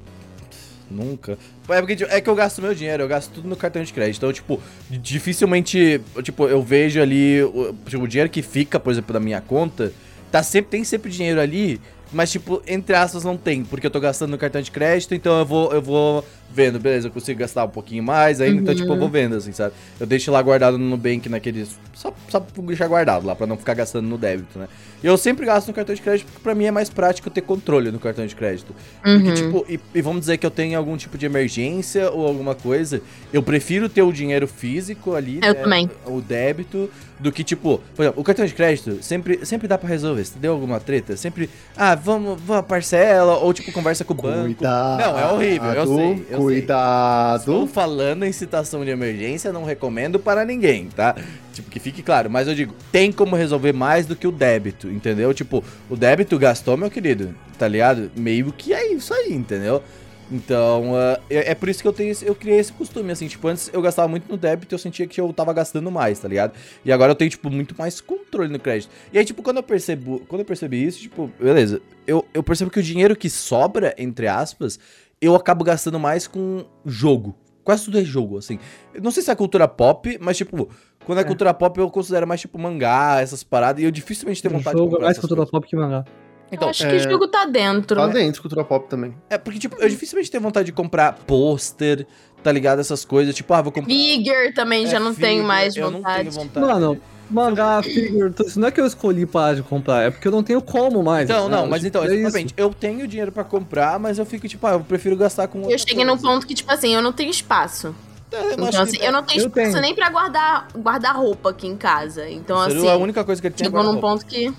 nunca. É porque tipo, é que eu gasto meu dinheiro, eu gasto tudo no cartão de crédito. Então, tipo, dificilmente, tipo, eu vejo ali o, tipo, o dinheiro que fica, por exemplo, da minha conta, tá sempre tem sempre dinheiro ali, mas tipo, entre aspas não tem, porque eu tô gastando no cartão de crédito, então eu vou eu vou vendo, beleza, eu consigo gastar um pouquinho mais ainda, então tipo, eu vou vendo assim, sabe? Eu deixo lá guardado no Nubank naqueles só só pra deixar guardado lá pra não ficar gastando no débito, né? E eu sempre gasto no cartão de crédito porque pra mim é mais prático ter controle no cartão de crédito. Porque, Uhum. tipo, e, e vamos dizer que eu tenho algum tipo de emergência ou alguma coisa, eu prefiro ter o dinheiro físico ali, Eu né, também. o débito, do que, tipo, por exemplo, o cartão de crédito sempre, sempre dá pra resolver. Se deu alguma treta, sempre, ah, vamos, vamos parcela, ou tipo, conversa com o banco. Cuidado. Não, é horrível, eu sei, eu cuidado. Estou falando em situação de emergência, não recomendo para ninguém, tá? Tipo, que fique claro. Mas eu digo, tem como resolver mais do que o débito, entendeu? Tipo, o débito gastou, meu querido, tá ligado? Meio que é isso aí, entendeu? Então, ah, é, é por isso que eu tenho eu criei esse costume, assim, tipo, antes eu gastava muito no débito e eu sentia que eu tava gastando mais, tá ligado? E agora eu tenho, tipo, muito mais controle no crédito. E aí, tipo, quando eu percebo, quando eu percebi isso, tipo, beleza, eu, eu percebo que o dinheiro que sobra, entre aspas, eu acabo gastando mais com jogo. Quase tudo é jogo, assim. Eu não sei se é cultura pop, mas, tipo, quando é, É. cultura pop, eu considero mais, tipo, mangá, essas paradas, e eu dificilmente tenho vontade de jogo é comprar mais essas cultura coisas. pop que mangá. Então, eu acho que o jogo tá dentro. Tá dentro, cultura pop também. é porque, tipo, eu dificilmente tenho vontade de comprar pôster, tá ligado? Essas coisas, tipo, ah, vou comprar... Figure também, já É, não figure, tenho mais Eu não vontade. tenho vontade. Mano, mangá, figure, tudo isso não é que eu escolhi parar de comprar, é porque eu não tenho como mais. Então, né? não, mas Tipo, então, é isso. exatamente. Eu tenho dinheiro pra comprar, mas eu fico, tipo, ah, eu prefiro gastar com Eu cheguei num ponto que, tipo assim, eu não tenho espaço. É, eu Então, assim, que- eu não tenho Eu espaço tenho. nem pra guardar, guardar roupa aqui em casa. Então, o Seru, assim, a única coisa que ele tem é chegou num guarda-roupa. ponto que.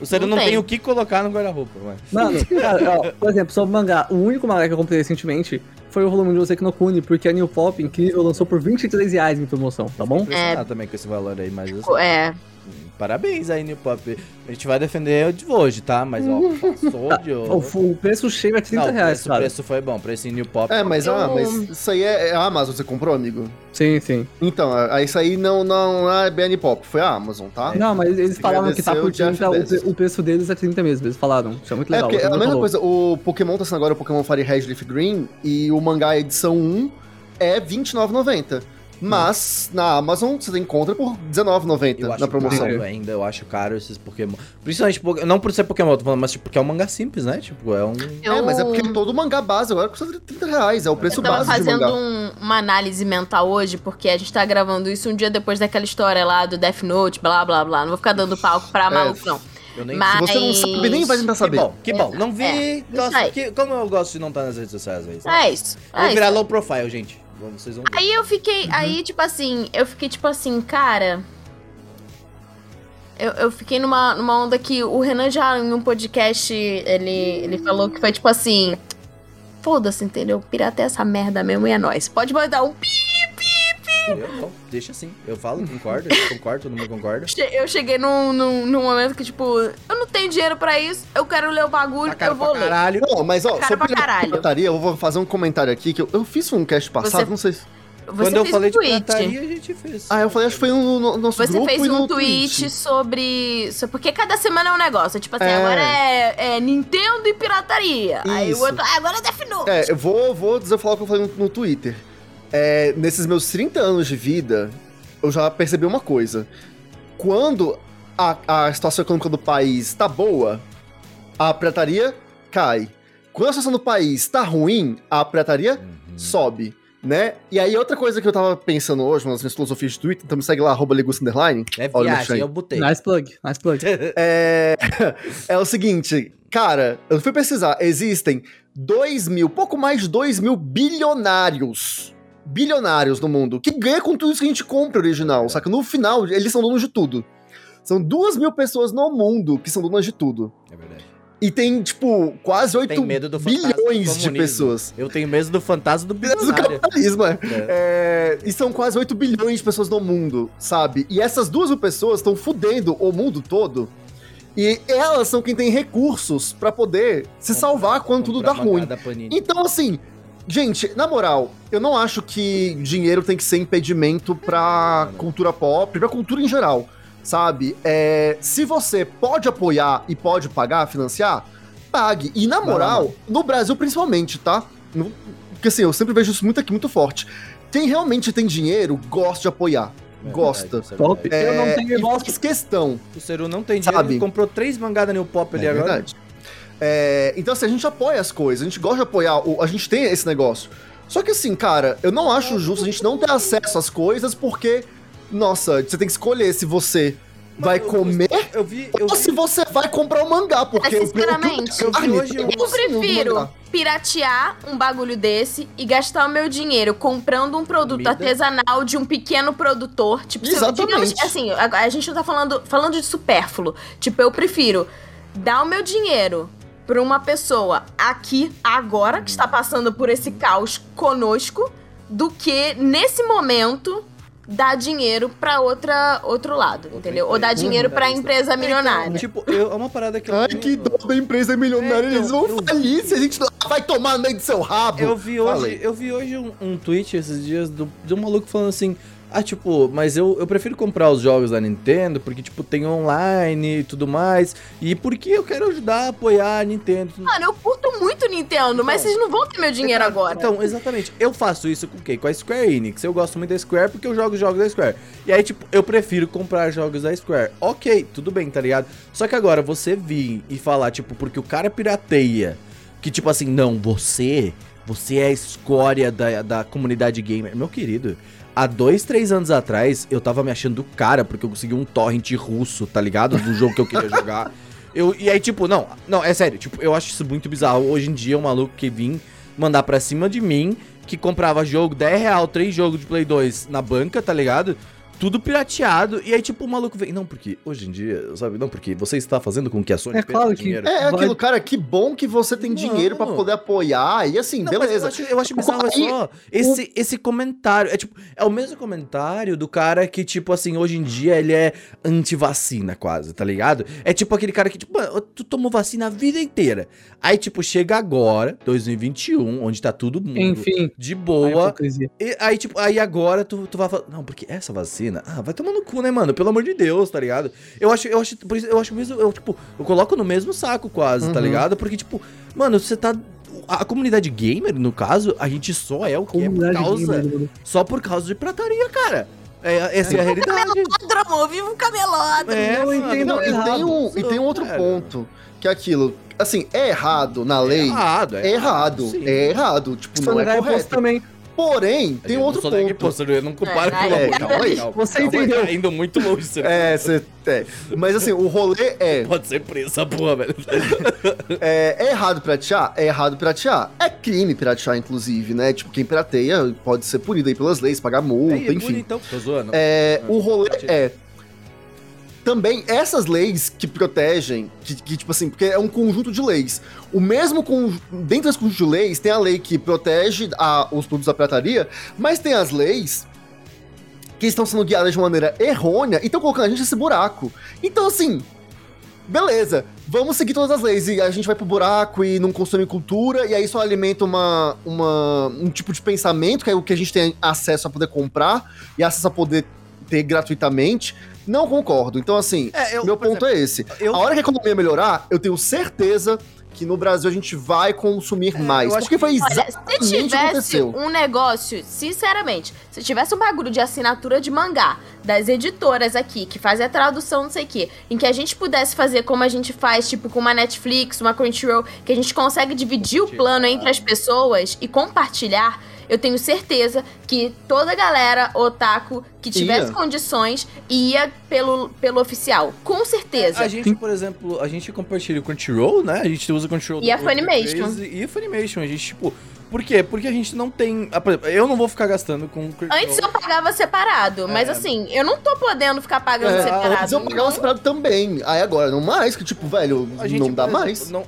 O Seru não não tem tem. o que colocar no guarda-roupa, mano. Mano, cara, ó, por exemplo, sobre mangá, o único mangá que eu comprei recentemente foi o volume de Oseki no Kuni, porque a New Pop incrível lançou por 23 reais em promoção, tá bom? Impressionado também com esse valor aí, mas assim, É. parabéns aí, New Pop. A gente vai defender de hoje, tá? Mas, ó, passou de O, hoje. o preço cheio é 30 Não, o reais, preço, o cara. preço foi bom. Preço em New Pop. É, mas, Eu- ah, mas isso aí é, é a Amazon, você comprou, amigo? Sim, sim. Então, a- isso aí não, não é BN Pop, foi a Amazon, tá? Não, mas eles falaram que tá por agradeceu o Jeff 30, o, o preço deles é 30 mesmo, eles falaram. Isso é muito É, legal. porque é todo a mesma falou. coisa, o Pokémon tá sendo agora o Pokémon Fire Red Leaf Green e o mangá edição 1 é R$29,90. Mas na Amazon você encontra por Eu R$19,90 acho na promoção. caro ainda, eu acho caro esses Pokémon. Principalmente, não por ser Pokémon, tô falando, mas tipo, porque é um mangá simples, né? Tipo, é um... É, mas é porque todo mangá base agora custa 30 reais, é o preço eu tava base de fazendo mangá. um- uma análise mental hoje, porque a gente tá gravando isso um dia depois daquela história lá do Death Note, blá blá blá. Não vou ficar dando palco pra maluco, não. Eu nem Mas- Se você não sabe, nem vai tentar Que saber. bom, que bom. Não vi. É, gosto- aí. que- como eu gosto de não estar nas redes sociais, é isso. É isso. É vou isso. virar low profile, gente. Vamos- Vocês vão ver. Aí eu fiquei, Uhum. aí tipo assim, eu fiquei tipo assim, cara. Eu, eu fiquei numa, numa onda que o Renan já em um podcast, ele, ele falou que foi tipo assim. Foda-se, entendeu? Piratei essa merda mesmo e é nóis. Pode mandar um pi. Eu, então, deixa assim. Eu falo, concordo, concordo, todo mundo concorda. Eu cheguei num, num, num momento que, tipo, eu não tenho dinheiro pra isso, eu quero ler o bagulho, Tá eu vou pra ler. caralho. Não, mas ó, Cara sobre pra caralho. pirataria, eu vou fazer um comentário aqui que eu, eu fiz um cast passado, Você- não sei se... Você Quando eu falei um de tweet. pirataria, a gente fez. Ah, eu falei, acho que foi no, no nosso Você grupo fez e um tweet sobre, so- Porque cada semana é um negócio. Tipo assim, É. agora é, é Nintendo e pirataria. Aí o Isso. outro, ah, agora é Death Note. É, eu vou, vou dizer falar o que eu falei no, no Twitter. É, nesses meus 30 anos de vida, eu já percebi uma coisa. Quando a, a situação econômica do país tá boa, a pirataria cai. Quando a situação do país tá ruim, a pirataria Uhum. sobe, né? E aí, outra coisa que eu tava pensando hoje, uma das minhas filosofias de Twitter, então me segue lá, arroba Legusta Underline. É Olha o viagem, eu botei. Nice plug, nice plug. É, é o seguinte, cara, eu fui pesquisar, existem 2 mil, pouco mais de 2 mil bilionários, bilionários no mundo, que ganham com tudo isso que a gente compra original, saca? No final, eles são donos de tudo. São 2 mil pessoas no mundo que são donas de tudo. É verdade. E tem, tipo, quase 8 Tem medo do fantasma do bilhões de pessoas. Eu tenho medo do fantasma do Beleza do bilionário. capitalismo, é. É. É, e são quase 8 bilhões de pessoas no mundo, sabe? E essas duas mil pessoas estão fudendo o mundo todo. E elas são quem tem recursos pra poder se salvar quando tudo dá ruim. Então, assim, gente, na moral, eu não acho que dinheiro tem que ser impedimento pra cultura pop, pra cultura em geral, sabe? É, se você pode apoiar e pode pagar, financiar, pague. E na moral, no Brasil principalmente, tá? No- Porque assim, eu sempre vejo isso muito aqui, muito forte. Quem realmente tem dinheiro, gosta de apoiar. É gosta. verdade, é Top. verdade. Eu não É, tenho e faz questão. O Seru não tem dinheiro, Sabe? ele comprou três mangá da New Pop ali É agora. verdade. É, então, assim, a gente apoia as coisas, a gente gosta de apoiar, a gente tem esse negócio. Só que, assim, cara, eu não acho justo a gente não ter acesso às coisas porque, nossa, você tem que escolher se você vai eu- comer Eu vi, eu ou se vi, você vai comprar o mangá, porque Mas, sinceramente, eu vi hoje um- Eu no prefiro piratear um bagulho desse e gastar o meu dinheiro comprando um produto Comida. artesanal de um pequeno produtor. Tipo, se eu- Exatamente. digamos, assim, a, a gente não tá falando, falando de supérfluo. Tipo, eu prefiro dar o meu dinheiro pra uma pessoa aqui, agora, que está passando por esse caos conosco, do que, nesse momento, dar dinheiro pra outra, outro lado, entendeu? Ou dar dinheiro pra empresa milionária. Tipo, eu, é uma parada que eu Ai, que dó da empresa milionária, É, então, eles vão eu- falir se a gente vai tomar no meio do seu rabo. Eu vi hoje, Falei. eu vi hoje um, um tweet esses dias do, de um maluco falando assim: Ah, tipo, mas eu, eu prefiro comprar os jogos da Nintendo porque, tipo, tem online e tudo mais. E porque eu quero ajudar a apoiar a Nintendo. Mano, eu curto muito Nintendo, mas vocês não vão ter meu dinheiro Então, agora. Então, exatamente. Eu faço isso com o quê? Com a Square Enix. Eu gosto muito da Square porque eu jogo os jogos da Square. E aí, tipo, eu prefiro comprar jogos da Square. Ok, tudo bem, tá ligado? Só que agora, você vir e falar, tipo, porque o cara pirateia, que tipo assim, não, você, você é a escória da, da comunidade gamer. Meu querido, há dois, três anos atrás, eu tava me achando do cara porque eu consegui um torrent russo, tá ligado? Do jogo que eu queria jogar. Eu, e aí, tipo, não, não, é sério, tipo, eu acho isso muito bizarro. Hoje em dia, um maluco que vim mandar pra cima de mim, que comprava jogo 10 real, 3 jogos de Play 2 na banca, tá ligado? Tudo pirateado. E aí, tipo, o maluco vem. Não, porque hoje em dia, sabe? Não, porque você está fazendo com que a Sony É claro que- dinheiro. É, é Vai- aquilo, cara, que bom que você tem Mano. dinheiro pra poder apoiar. E assim, Não, mas beleza. Eu acho, eu acho bizarro é Aí, só esse, esse comentário. É tipo, é o mesmo comentário do cara que, tipo assim, hoje em dia ele é anti-vacina, quase, tá ligado? É tipo aquele cara que, tipo, "Mano, tu tomou vacina a vida inteira. Aí, tipo, chega agora, 2021, onde tá todo mundo Enfim. de boa. E aí, tipo, aí agora tu, tu vai falar. Não, porque essa vacina. Ah, vai tomar no cu, né, mano? Pelo amor de Deus, tá ligado? Eu acho, eu acho, por isso, eu acho mesmo. Eu, tipo, eu coloco no mesmo saco quase, tá Uhum. ligado? Porque, tipo, mano, você tá. A, comunidade gamer, no caso, a gente só é o que é por Comunidade causa. gamer. Só por causa de prataria, cara. É, essa é a realidade. Ladrão, vive um camelódromo. É, Eu entendo Não, e, tem errado. um, e tem um outro Cara. ponto, que é aquilo. Assim, é errado na lei. errado, É errado, sim. é errado. Tipo, não Sonegar é correto. também. Porém, tem um outro ponto. imposto, eu não comparo É, com é, calma aí. Você Calma entendeu. Tá indo muito longe, você É, você. É. Mas assim, o rolê é, Pode ser preso essa porra, velho. é. É errado piratear? É errado piratear. É crime piratear, inclusive, né? Tipo, quem pirateia pode ser punido aí pelas leis, pagar multa, Aí, enfim. Então, tô zoando. É, Ah, o rolê é. Também essas leis que protegem, que, que, tipo assim, porque é um conjunto de leis. O mesmo com dentro desse conjunto de leis tem a lei que protege a- os produtos da pirataria, mas tem as leis que estão sendo guiadas de maneira errônea e estão colocando a gente nesse buraco. Então assim, beleza, vamos seguir todas as leis e a gente vai pro buraco e não consome cultura e aí só alimenta uma, uma um tipo de pensamento que é o que a gente tem acesso a poder comprar e acesso a poder ter gratuitamente. Não concordo. Então, assim, É, eu, meu ponto é esse. eu- A hora que a economia melhorar, eu tenho certeza que no Brasil a gente vai consumir mais. É, acho Porque que- foi Olha, exatamente se o que tivesse aconteceu. um negócio, sinceramente, se tivesse um bagulho de assinatura de mangá das editoras aqui, que fazem a tradução, não sei o quê, em que a gente pudesse fazer como a gente faz, tipo, com uma Netflix, uma Crunchyroll, que a gente consegue dividir o plano entre as pessoas e compartilhar, eu tenho certeza que toda a galera otaku que tivesse Ia. condições ia pelo, pelo oficial. Com certeza. A gente, por exemplo, a gente compartilha o Crunchyroll, né? A gente usa o Crunchyroll E a Funimation. E a Funimation. A gente, tipo... Por quê? Porque a gente não tem... ah, por exemplo, Eu não vou ficar gastando com. Antes eu pagava separado, mas É. assim, eu não tô podendo ficar pagando É, separado. antes eu pagava não. separado também. Aí agora, não mais, que tipo, velho, A gente, não dá exemplo, mais. não-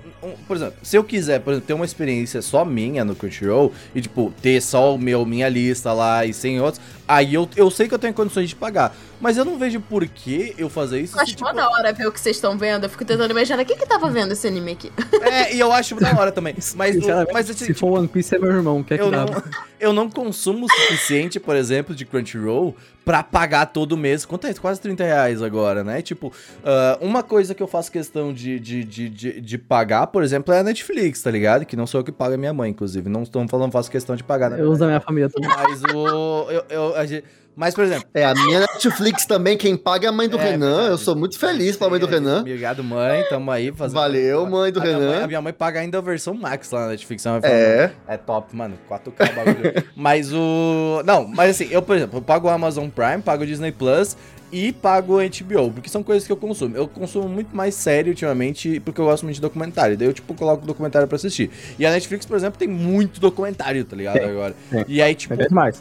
por exemplo, se eu quiser, por exemplo, ter uma experiência só minha no Crunchyroll e, tipo, ter só o meu, minha lista lá e sem outros, aí eu, eu sei que eu tenho condições de pagar. Mas eu não vejo por que eu fazer isso. Eu acho se, mó tipo, da hora ver o que vocês estão vendo. Eu fico tentando imaginar quem que tava vendo esse anime aqui. é, e eu acho da hora também. Mas, mas assim, se for One Piece é meu irmão, quer que eu não, eu não consumo o suficiente, por exemplo, de Crunchyroll pra pagar todo mês. Quanto é isso? Quase 30 reais agora, né? Tipo, ah, uma coisa que eu faço questão de, de, de, de, de pagar, por exemplo, é a Netflix, tá ligado? Que não sou eu que pago, é minha mãe, inclusive. Não estou falando, faço questão de pagar, né? Eu uso da minha família também. Mas o. Eu, eu- a gente- mas, por exemplo. É, a minha Netflix também, quem paga é a mãe do É, Renan. Eu sou muito feliz pela mãe do Renan. Obrigado, mãe. Tamo aí fazendo. Valeu, mãe do a minha Renan. mãe- a minha mãe paga ainda a versão Max lá na Netflix. vai falar, É. É top, mano. 4K o bagulho. mas o. Não, mas assim, eu, por exemplo, eu pago o Amazon Prime, pago o Disney Plus e pago o HBO, porque são coisas que eu consumo. Eu consumo muito mais sério ultimamente, porque eu gosto muito de documentário. Daí eu, tipo, coloco documentário pra assistir. E a Netflix, por exemplo, tem muito documentário, tá ligado? Tem, agora. tem. E aí, tipo,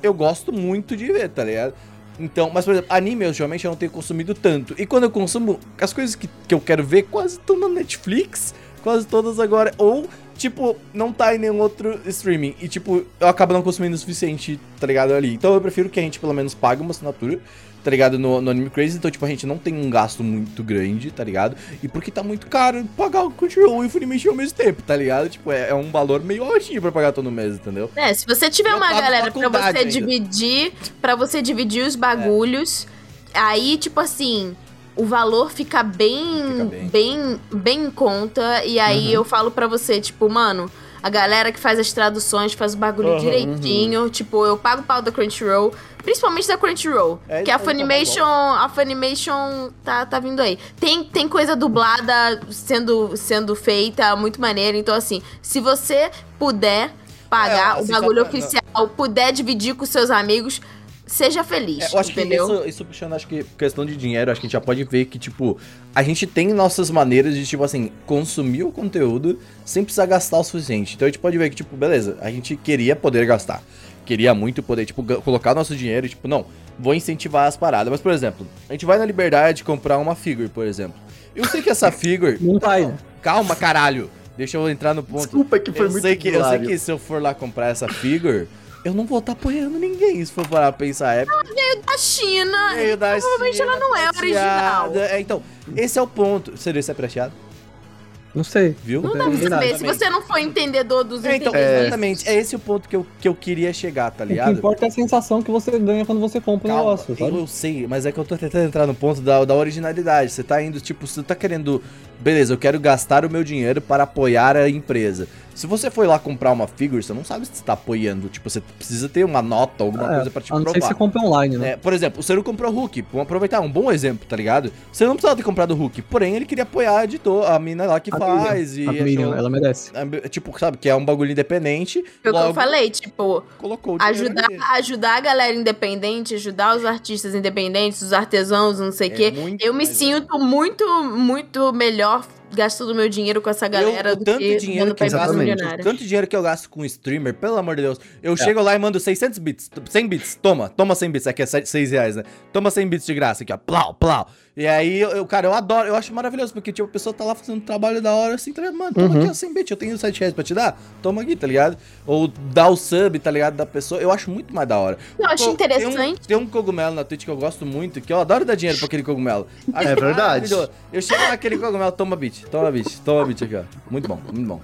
É eu gosto muito de ver, tá ligado? Então, mas por exemplo, anime eu geralmente eu não tenho consumido tanto. E quando eu consumo, as coisas que, que eu quero ver quase estão na Netflix, quase todas agora. Ou, tipo, não tá em nenhum outro streaming. E, tipo, eu acabo não consumindo o suficiente, tá ligado? Ali. Então eu prefiro que a gente pelo menos pague uma assinatura. Tá ligado? No, no Anime Crazy, então, tipo, a gente não tem um gasto muito grande, tá ligado? E porque tá muito caro pagar o Crunchyroll e o Funimation ao mesmo tempo, tá ligado? Tipo, é, é um valor meio altinho pra pagar todo mês, entendeu? É, se você tiver Eu uma galera pra você ainda. dividir, para você dividir os bagulhos, aí tipo assim, o valor fica bem Fica bem. bem. bem em conta e aí eu falo pra você, tipo, mano, a galera que faz as traduções faz o bagulho Aham, direitinho, tipo, eu pago o pau da Crunchyroll, principalmente da Crunchyroll, É, que a então tá Funimation, a Funimation tá, tá vindo aí. Tem, tem coisa dublada sendo, sendo feita muito maneira, então assim, se você puder pagar É, o assim, bagulho oficial, puder dividir com seus amigos, seja feliz, É, eu acho entendeu? que isso, isso puxando, acho que questão de dinheiro, acho que a gente já pode ver que, tipo, a gente tem nossas maneiras de, tipo assim, consumir o conteúdo sem precisar gastar o suficiente. Então a gente pode ver que, tipo, beleza, a gente queria poder gastar. Queria muito poder, tipo, colocar nosso dinheiro e, tipo, não, vou incentivar as paradas. Mas, por exemplo, a gente vai na liberdade de comprar uma figure, por exemplo. Eu sei que essa figure. Não vai, né? Calma, caralho. Deixa eu entrar no ponto. Desculpa que foi eu muito sei que, eu sei que se eu for lá comprar essa figure, eu não vou estar apoiando ninguém, se for parar pra pensar. É A China, meio da provavelmente China ela não é prateada. original. É, então, esse é o ponto. Seria isso é prateado? Não sei. Viu? não dá pra saber. Se você não for entendedor dos É, então, exatamente. É esse o ponto que eu, que eu queria chegar, tá O que ligado? importa é a sensação que você ganha quando você compra o Calma, negócio, sabe? eu sei, mas é que eu tô tentando entrar no ponto da, da originalidade. Você tá indo, tipo, você tá querendo. Beleza, eu quero gastar o meu dinheiro para apoiar a empresa. Se você foi lá comprar uma figure, você não sabe se você tá apoiando. Tipo, você precisa ter uma nota, alguma É, coisa pra te a não ser provar. que você compra online, né? É, por exemplo, o Seru comprou o Hulk. Vamos aproveitar, um bom exemplo, tá ligado? Você não precisava ter comprado o Hulk, porém ele queria apoiar a editor, a mina lá que A faz. Miriam, e a Miriam, achou- ela merece. é, Tipo, sabe, que é um bagulho independente. foi o que eu logo falei, tipo, colocou ajudar, ajudar a galera independente, ajudar os artistas independentes, os artesãos, não sei o É quê. Eu me sinto muito, muito melhor gastando meu dinheiro com essa galera eu, do tanto que dinheiro que eu pra gasto, tanto dinheiro que eu gasto com streamer, pelo amor de Deus. Eu É. chego lá e mando 600 bits, 100 bits, toma, toma 100 bits, aqui é 6 reais, né? Toma 100 bits de graça aqui, ó, plau, plau. E aí, eu, cara, eu adoro, eu acho maravilhoso, porque, tipo, a pessoa tá lá fazendo um trabalho da hora, assim, tá ligado? Mano, toma Uhum. aqui, ó, 100 bits, eu tenho 7 reais pra te dar, toma aqui, tá ligado? Ou dá o sub, tá ligado, da pessoa, eu acho muito mais da hora. Eu acho Pô, Tem um, interessante. tem um cogumelo na Twitch que eu gosto muito, que eu adoro dar dinheiro pra aquele cogumelo. É verdade. Eu chego naquele cogumelo, toma bit, toma bit, toma bit aqui, ó. Muito bom, muito bom.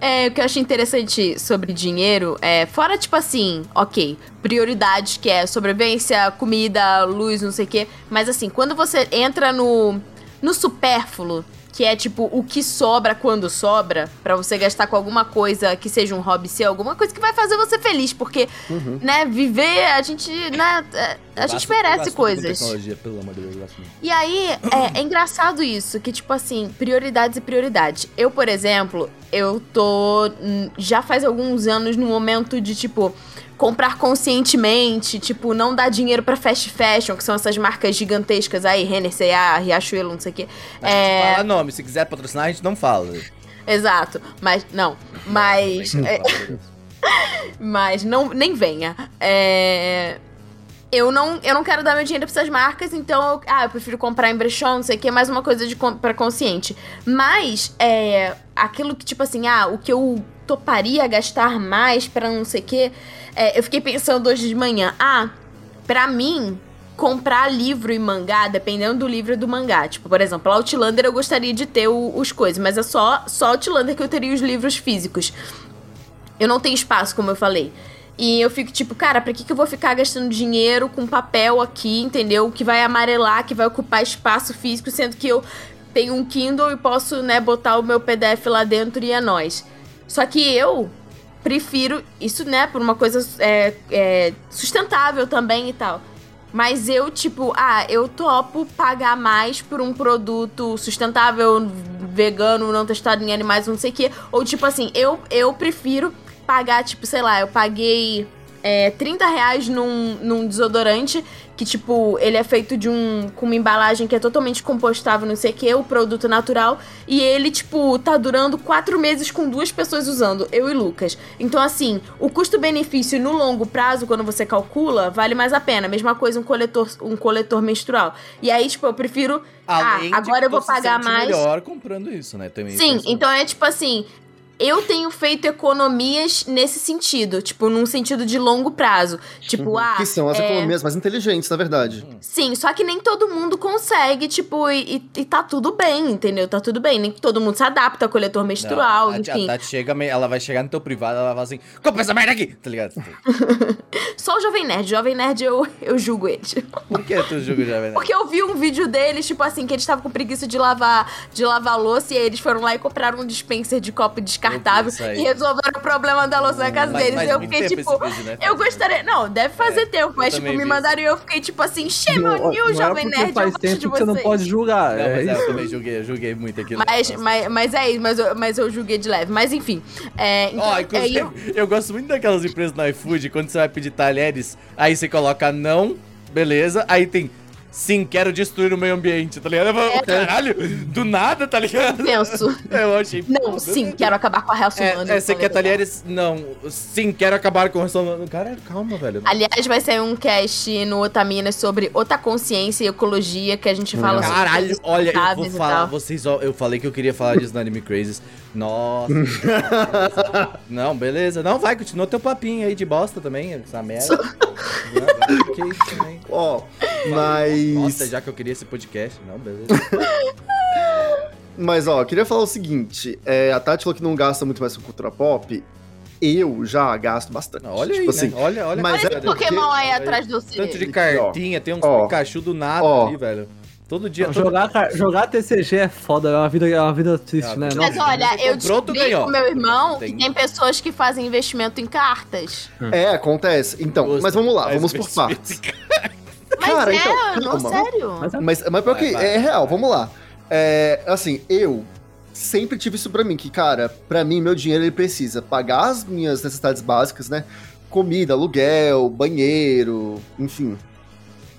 É, o que eu acho interessante sobre dinheiro é, fora tipo assim, ok, prioridades que é sobrevivência, comida, luz, não sei o quê, mas assim, quando você entra no, no supérfluo, que é tipo o que sobra quando sobra, pra você gastar com alguma coisa que seja um hobby seu, alguma coisa que vai fazer você feliz, porque, Uhum. né, viver, a gente, né, é, a gente merece coisas. Tecnologia, pelo amor de Deus. E aí, é, é engraçado isso, que, tipo assim, prioridades e prioridades. Eu, por exemplo, eu tô. hum, Já faz alguns anos no momento de, tipo, comprar conscientemente, tipo, não dar dinheiro pra fast fashion, que são essas marcas gigantescas aí, Renner, C&A, Riachuelo, não sei o quê. A gente É, fala nome, se quiser patrocinar, a gente não fala. exato. Mas, não. Mas. é, mas não nem venha. É, eu não, eu não quero dar meu dinheiro pra essas marcas, então eu, ah, eu prefiro comprar em brechó, não sei o que, mais uma coisa de para consciente. Mas é aquilo que tipo assim, ah, o que eu toparia gastar mais para não sei o que, é, eu fiquei pensando hoje de manhã, ah, para mim comprar livro e mangá, dependendo do livro e do mangá. Tipo, por exemplo, Outlander eu gostaria de ter o, os coisas, mas é só só Outlander que eu teria os livros físicos. Eu não tenho espaço, como eu falei. E eu fico tipo, cara, pra que, que eu vou ficar gastando dinheiro com papel aqui, entendeu? Que vai amarelar, que vai ocupar espaço físico, sendo que eu tenho um Kindle e posso, né, botar o meu PDF lá dentro e é nóis. Só que eu prefiro isso, né, por uma coisa é, é, sustentável também e tal. Mas eu, tipo, ah, eu topo pagar mais por um produto sustentável, vegano, não testado em animais, não sei o quê. Ou, tipo assim, eu, eu prefiro pagar, tipo, sei lá, eu paguei é, 30 reais num, num desodorante que, tipo, ele é feito de um. com uma embalagem que é totalmente compostável, não sei o que, o produto natural. E ele, tipo, tá durando quatro meses com duas pessoas usando, eu e Lucas. Então, assim, o custo-benefício no longo prazo, quando você calcula, vale mais a pena. Mesma coisa um coletor, um coletor menstrual. E aí, tipo, eu prefiro. Além ah, agora eu vou pagar mais. melhor comprando isso, né? Também Sim, então é tipo assim, eu tenho feito economias nesse sentido, tipo, num sentido de longo prazo. Tipo, uhum. ah. Que são as é... economias mais inteligentes, na verdade. Sim, só que nem todo mundo consegue, tipo, e, e tá tudo bem, entendeu? Tá tudo bem. Nem todo mundo se adapta ao coletor menstrual, Não, enfim. A Tati chega, ela vai chegar no teu privado, ela vai assim: compra essa merda aqui, tá ligado? Só o Jovem Nerd. Jovem Nerd eu, eu julgo ele. Por que tu julga o Jovem Nerd? Porque eu vi um vídeo deles, tipo assim, que eles estavam com preguiça de lavar, de lavar louça e aí eles foram lá e compraram um dispenser de copo de descartável e resolveram o problema da louça na casa mas, deles. Mas eu fiquei tipo, vídeo, né? eu gostaria. Não, deve fazer é, tempo, mas tipo, me mandaram e eu fiquei tipo assim, shame on you, jovem nerd. Faz tempo que você não pode julgar. Não, é, é eu também julguei, julguei muito aquilo. Mas, mas, mas é isso, mas eu, mas eu julguei de leve. Mas enfim. É, então, oh, inclusive, é, eu... eu gosto muito daquelas empresas no iFood, quando você vai pedir talheres, aí você coloca não, beleza, aí tem sim, quero destruir o meio ambiente, tá ligado? É. caralho, do nada, tá ligado? Penso. Eu achei. Não, sim, quero acabar com a raça é, humana. É, você quer talheres? Não. Sim, quero acabar com a raça humana. Caralho, calma, velho. Aliás, vai ser um cast no Otamina sobre consciência e ecologia que a gente fala Caralho, sobre. Caralho, olha, eu vou falar, vocês, ó, eu falei que eu queria falar disso no Anime Crazes. Nossa. não, beleza. Não, vai, continua teu papinho aí de bosta também, essa merda. que isso também. Ó, mas. Nossa, já que eu queria esse podcast. Não, beleza. mas, ó, eu queria falar o seguinte: é, a Tati falou que não gasta muito mais com cultura pop. Eu já gasto bastante. Olha tipo aí, assim, né? Olha, olha. Mas olha é Pokémon porque... aí atrás do você. Tanto de cartinha, tem uns ó, Pikachu do nada ó, ali, velho. Todo dia. Todo jogar, dia. jogar TCG é foda, é uma vida, é uma vida triste, é, né? Mas olha, eu descobri com meu irmão tem... que tem pessoas que fazem investimento em cartas. É, acontece. Então, mas vamos lá, vamos por partes. Mas Cara, é, então, não, sério. Mas, mas, mas pior que é real, vamos lá. É, assim, eu sempre tive isso pra mim, que, cara, pra mim, meu dinheiro ele precisa pagar as minhas necessidades básicas, né? Comida, aluguel, banheiro, enfim.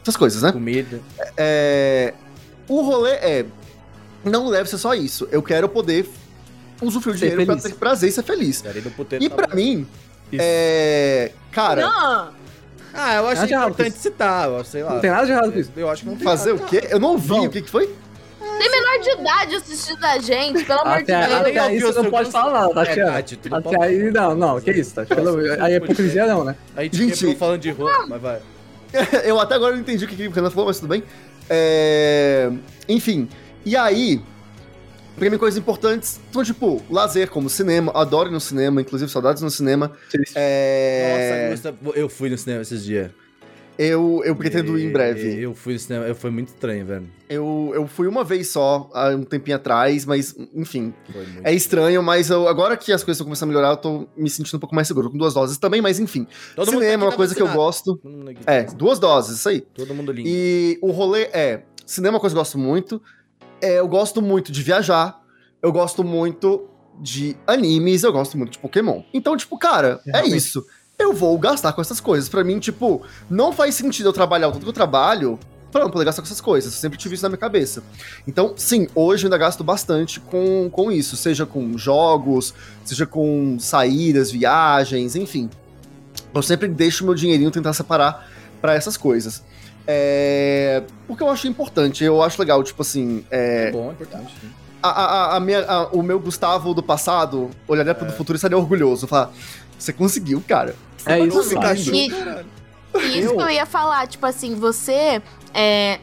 Essas coisas, né? Comida. É, o rolê é. Não deve ser só isso. Eu quero poder usufruir o dinheiro feliz. pra ter prazer e ser feliz. E pra mim, isso. é. Cara. Não. Ah, eu acho importante citar, sei lá. Não tem nada de errado com isso. Eu acho que não tem Fazer o quê? Eu não ouvi. O que, que foi? Tem menor de idade assistindo a gente, pelo amor de Deus. Até aí você não pode falar nada, Tatiana. É, até aí, não, não, que isso, Tatiana. Aí é hipocrisia não, né? A gente, gente falando de roupa, mas vai. eu até agora não entendi o que o Renan falou, mas tudo bem. É... Enfim, e aí, pra mim, coisas importantes, então, tipo, lazer, como cinema, adoro ir no cinema, inclusive saudades no cinema. É... Nossa, eu fui no cinema esses dias. Eu, eu pretendo ir em breve. Eu fui no cinema, foi muito estranho, velho. Eu, eu fui uma vez só, há um tempinho atrás, mas, enfim. É estranho, mas eu, agora que as coisas estão começando a melhorar, eu tô me sentindo um pouco mais seguro. Com duas doses também, mas enfim. Todo cinema é uma coisa vacinado. que eu gosto. É, duas doses, isso aí. Todo mundo lindo. E o rolê é, cinema é uma coisa que eu gosto muito. É, eu gosto muito de viajar. Eu gosto muito de animes, eu gosto muito de Pokémon. Então, tipo, cara, é, é isso eu vou gastar com essas coisas. Para mim, tipo, não faz sentido eu trabalhar o tanto que eu trabalho pra não poder gastar com essas coisas. Eu sempre tive isso na minha cabeça. Então, sim, hoje eu ainda gasto bastante com, com isso, seja com jogos, seja com saídas, viagens, enfim. Eu sempre deixo meu dinheirinho tentar separar para essas coisas. É, porque eu acho importante, eu acho legal, tipo assim. É, É bom, é importante. sim. a, a, a minha, a- o meu Gustavo do passado olharia pro do futuro e estaria orgulhoso. Falar, você conseguiu, cara. Você É isso, conseguindo." cara. E isso que eu ia falar, tipo assim, você. É,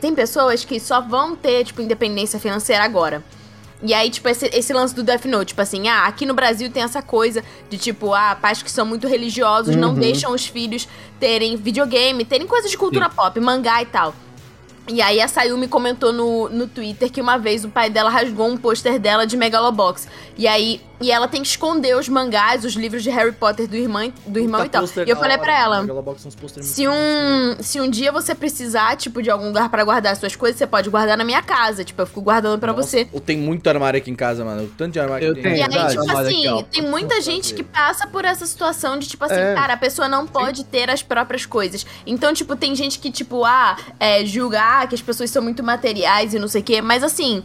tem pessoas que só vão ter, tipo, independência financeira agora. E aí, tipo, esse, esse lance do Death Note, tipo assim, ah, aqui no Brasil tem essa coisa de, tipo, ah, pais que são muito religiosos não Uhum. deixam os filhos terem videogame, terem coisas de cultura pop, mangá e tal. E aí a Sayumi comentou no, no Twitter que uma vez o pai dela rasgou um pôster dela de Megalobox. E aí, e ela tem que esconder os mangás, os livros de Harry Potter do irmão, do irmão Puta e tal. E eu falei pra ela, se um, se um dia você precisar, tipo, de algum lugar pra guardar suas coisas, você pode guardar na minha casa. Tipo, eu fico guardando pra Nossa, você. Eu tenho muito armário aqui em casa, mano. O tanto de armário Eu que tenho, E tem. aí, verdade. tipo assim, aqui, tem muita gente que passa por essa situação de, tipo assim, É. cara, a pessoa não pode ter as próprias coisas. Então, tipo, tem gente que, tipo, ah, é, julga ah, que as pessoas são muito materiais e não sei o quê. Mas assim,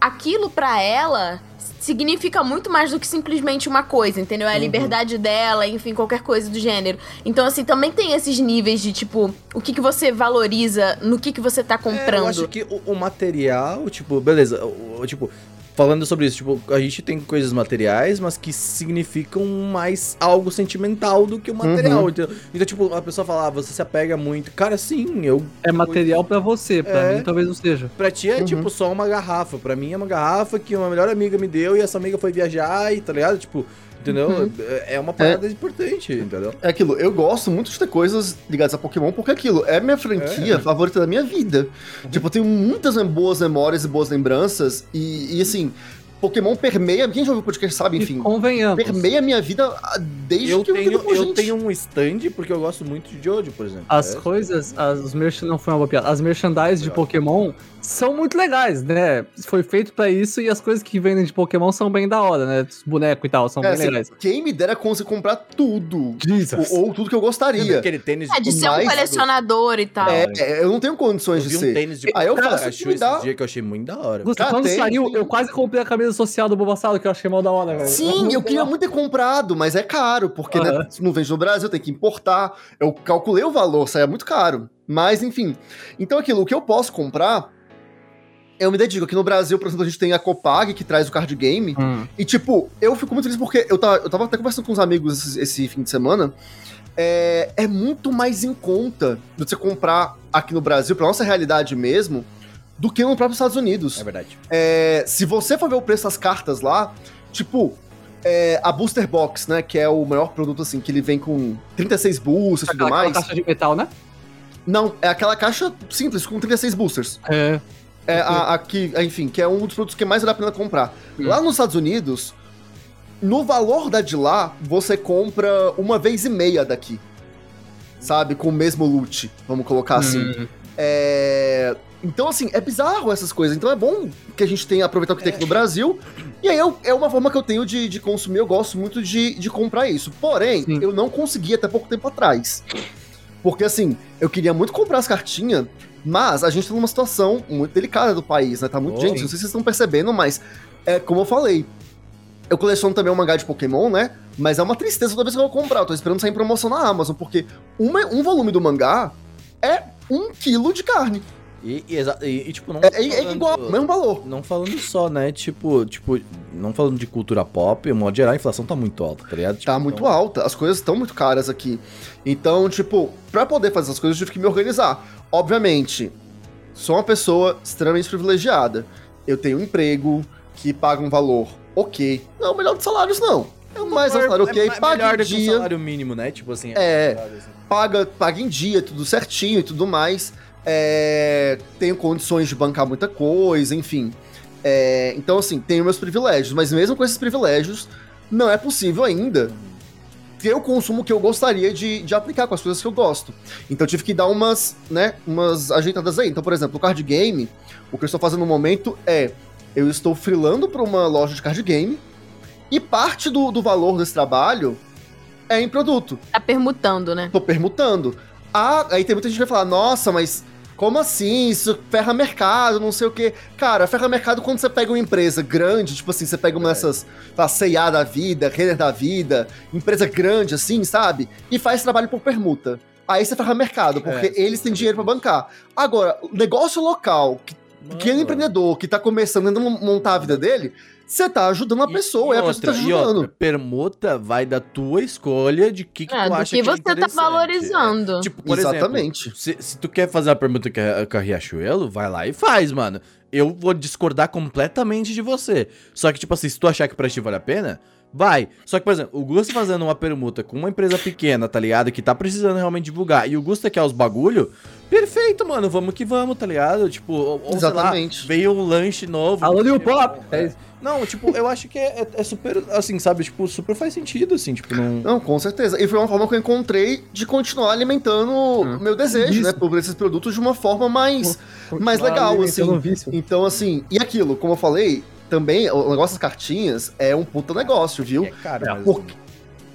aquilo pra ela significa muito mais do que simplesmente uma coisa, entendeu? É a liberdade dela, enfim, qualquer coisa do gênero. Então, assim, também tem esses níveis de, tipo, o que, que você valoriza no que, que você tá É, comprando. eu acho que o, o material, tipo, beleza, o, o- tipo, falando sobre isso, tipo, a gente tem coisas materiais, mas que significam mais algo sentimental do que o material, entendeu? Então, tipo, a pessoa fala, ah, você se apega muito. Cara, sim, eu. É material pra você, pra É. mim talvez não seja. Pra ti é, Uhum. tipo, só uma garrafa. Pra mim é uma garrafa que uma melhor amiga me deu e essa amiga foi viajar e, tá ligado? Tipo, entendeu? Uhum. É é uma parada importante, entendeu? É aquilo, eu gosto muito de ter coisas ligadas a Pokémon, porque é aquilo é minha franquia É. favorita da minha vida. Tipo, eu tenho muitas boas memórias e boas lembranças, e, e, assim, Pokémon permeia. Quem já ouviu o podcast sabe, E enfim. convenhamos. Permeia a minha vida ah, desde Eu que eu tenho, eu gente. tenho um stand porque eu gosto muito de Jojo, por exemplo. As É, coisas, as, os merchan, não foi uma boa piada. As merchandise de Pokémon são muito legais, né? Foi feito pra isso e as coisas que vendem de Pokémon são bem da hora, né? Os bonecos e tal, são É, bem assim, legais. quem me dera conseguir comprar tudo. Jesus. Ou, ou tudo que eu gostaria. Aquele tênis É, de ser um colecionador e tal. É, é, eu não tenho condições Eu de um ser. tênis de Aí eu faço me dá- esse dia que eu achei muito da hora. Gusta, quando tem, saiu, tem. eu quase comprei a camisa social do Bulbasaur, que eu achei mal da hora, velho. Sim, eu queria muito ter comprado, mas é caro, porque né, Aham. não vende no Brasil, tem que importar. Eu calculei o valor, saia muito caro. Mas, enfim. Então, aquilo, o que eu posso comprar, eu me dedico. Aqui no Brasil, por exemplo, a gente tem a Copag, que traz o card game. Hum. E, tipo, eu fico muito feliz porque eu tava, eu tava até conversando com uns amigos esse, esse fim de semana. É, é muito mais em conta do que você comprar aqui no Brasil, pra nossa realidade mesmo, do que no próprio Estados Unidos. É verdade. É, se você for ver o preço das cartas lá, tipo, é, a Booster Box, né, que é o maior produto, assim, que ele vem com 36 boosters e tudo Aquela, aquela mais. caixa de metal, né? Não, é aquela caixa simples, com 36 boosters. É. É a, a que, enfim, que é um dos produtos que mais vale a pena comprar. Hum. Lá nos Estados Unidos, no valor da de lá, você compra uma vez e meia daqui. Sabe? Com o mesmo loot, vamos colocar assim. Hum. É, Então, assim, é bizarro essas coisas. Então é bom que a gente tenha aproveitar o que tem aqui no Brasil. E aí eu- é uma forma que eu tenho de, de consumir, eu gosto muito de, de comprar isso. Porém, Sim. eu não consegui até pouco tempo atrás. Porque, assim, eu queria muito comprar as cartinhas, mas a gente tá numa situação muito delicada do país, né? Tá muito. Oh, gente, não sei se vocês estão percebendo, mas é como eu falei. Eu coleciono também um mangá de Pokémon, né? Mas é uma tristeza toda vez que eu vou comprar. Eu tô esperando sair em promoção na Amazon, porque uma- um volume do mangá é um quilo de carne. E, e, e- e, tipo, não. É, é- é falando- igual, mesmo valor. Não falando só, né? Tipo, tipo, não falando de cultura pop, modo geral, a inflação tá muito alta, tá ligado? Tipo, Tá muito então- alta, as coisas estão muito caras aqui. Então, tipo, pra poder fazer essas coisas, eu tive que me organizar. Obviamente, sou uma pessoa extremamente privilegiada. Eu tenho um emprego que paga um valor ok. Não é o melhor dos salários, não. É o mais um salário ok, é, é paga em do que um dia. salário mínimo, né? Tipo assim. É. assim. paga, paga em dia, tudo certinho e tudo mais. É, tenho condições de bancar muita coisa, enfim. É, então, assim, tenho meus privilégios, mas mesmo com esses privilégios, não é possível ainda ter o consumo que eu gostaria de, de aplicar com as coisas que eu gosto. Então, eu tive que dar umas, né, umas ajeitadas aí. Então, por exemplo, o card game, o que eu estou fazendo no momento é eu estou freelando para uma loja de card game e parte do, do valor desse trabalho é em produto Tá permutando, né? tô permutando. Ah, aí tem muita gente que vai falar, nossa, mas como assim? Isso ferra mercado, não sei o quê. Cara, ferra mercado quando você pega uma empresa grande, tipo assim, você pega uma dessas, sei lá, C&A da vida, Renner da vida, empresa grande assim, sabe? E faz trabalho por permuta. aí você ferra mercado, porque é, eles têm dinheiro para bancar. Agora, negócio local, que, que é um empreendedor que tá começando a montar a vida dele, você tá ajudando a pessoa, e, e a pessoa tá ajudando. Outra, permuta vai da tua escolha de que, que é, tu acha que, que é você tá valorizando. É, tipo, por Exatamente. Exemplo, se, se, tu quer fazer a permuta com a Riachuelo, vai lá e faz, mano. Eu vou discordar completamente de você. Só que, tipo assim, se tu achar que pra ti vale a pena, Vai. Só que, por exemplo, o Gusta fazendo uma permuta com uma empresa pequena, tá ligado? Que tá precisando realmente divulgar. E o Gusta quer os bagulho. Perfeito, mano. Vamos que vamos, tá ligado? Tipo, ou, Exatamente. Lá, veio um lanche novo. Alô, New Pop! É. Não, tipo, eu acho que é, é, super, assim, sabe? Tipo, super faz sentido, assim, tipo, não... Não, com certeza. E foi uma forma que eu encontrei de continuar alimentando hum. meu desejo, Isso. né? Por esses produtos de uma forma mais, mais legal, assim. Então, assim, e aquilo, como eu falei, também, o negócio das cartinhas é um puta negócio, viu? É caro, é, porque...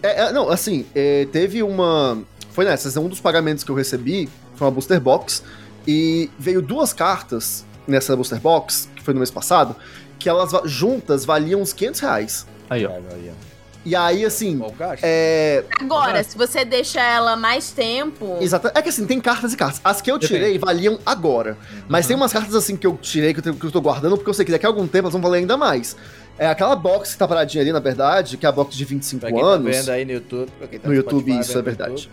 é, é, Não, assim, é, teve uma... Foi nessa, um dos pagamentos que eu recebi foi uma booster box, e veio duas cartas nessa booster box, que foi no mês passado, que elas juntas valiam uns 500 reais. Aí, ó. E aí, assim. É... Agora, se você deixa ela mais tempo. Exato. É que assim, tem cartas e cartas. As que eu tirei Depende. valiam agora. Mas uhum. tem umas cartas assim que eu tirei, que eu, que eu tô guardando, porque eu sei que daqui a algum tempo elas vão valer ainda mais. É aquela box que tá paradinha ali, na verdade, que é a box de 25 pra quem tá anos. Tá vendo aí no YouTube. Tá no YouTube, isso, é verdade.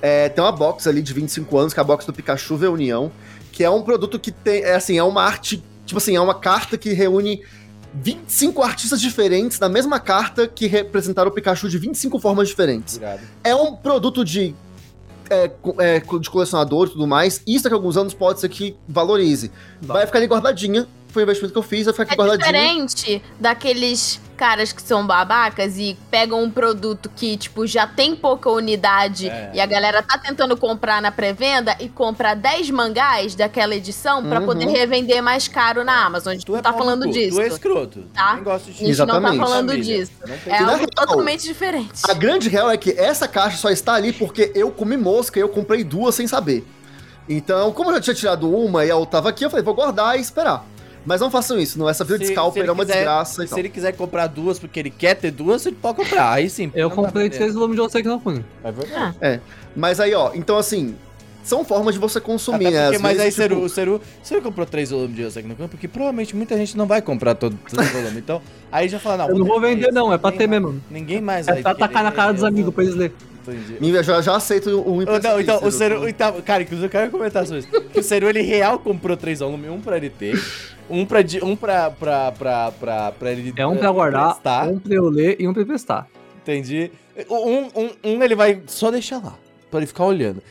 É, tem uma box ali de 25 anos, que é a box do Pikachu V União, que é um produto que tem, é assim, é uma arte, tipo assim, é uma carta que reúne 25 artistas diferentes na mesma carta que representaram o Pikachu de 25 formas diferentes. Obrigado. É um produto de, é, é, de colecionador e tudo mais. Isso daqui a alguns anos pode ser que valorize. Vai ficar ali guardadinha. Foi o investimento que eu fiz, vai ficar aqui é guardadinha. É diferente daqueles caras que são babacas e pegam um produto que, tipo, já tem pouca unidade é. e a galera tá tentando comprar na pré-venda e compra 10 mangás daquela edição para uhum. poder revender mais caro na Amazon. A gente tu não é tá falando cu. disso. Tu é escroto. Tá? Gosto disso. A gente Exatamente. não tá falando disso. É algo real, totalmente diferente. A grande real é que essa caixa só está ali porque eu comi mosca e eu comprei duas sem saber. Então, como eu já tinha tirado uma e a outra tava aqui, eu falei, vou guardar e esperar. Mas não façam isso, não. Essa vida se, de scalper é uma quiser, desgraça. Se ele quiser comprar duas porque ele quer ter duas, ele pode comprar. Aí sim. Eu comprei três volumes de você que não fui. É verdade. É. Mas aí, ó, então assim, são formas de você consumir, Até porque, né? mas vezes, aí, tipo... Seru, Seru, Seru comprou três volumes de no campo, porque provavelmente muita gente não vai comprar todo, todo volume. Então, aí já fala, não. Eu não vou vender, não, é pra ter mesmo. Ninguém mais é vai. É pra tacar na cara dos amigos pra eles lerem. Entendi. Já, já aceito o imposto. Não, então, o Seru. Então, cara, inclusive eu quero comentar sobre isso. que o Seru, ele real comprou três volumes, um pra ele ter, um pra, um pra, pra, pra, pra, pra ele. É um pra guardar, prestar. um pra eu ler e um pra prestar. Entendi. Um, um, um ele vai só deixar lá, pra ele ficar olhando.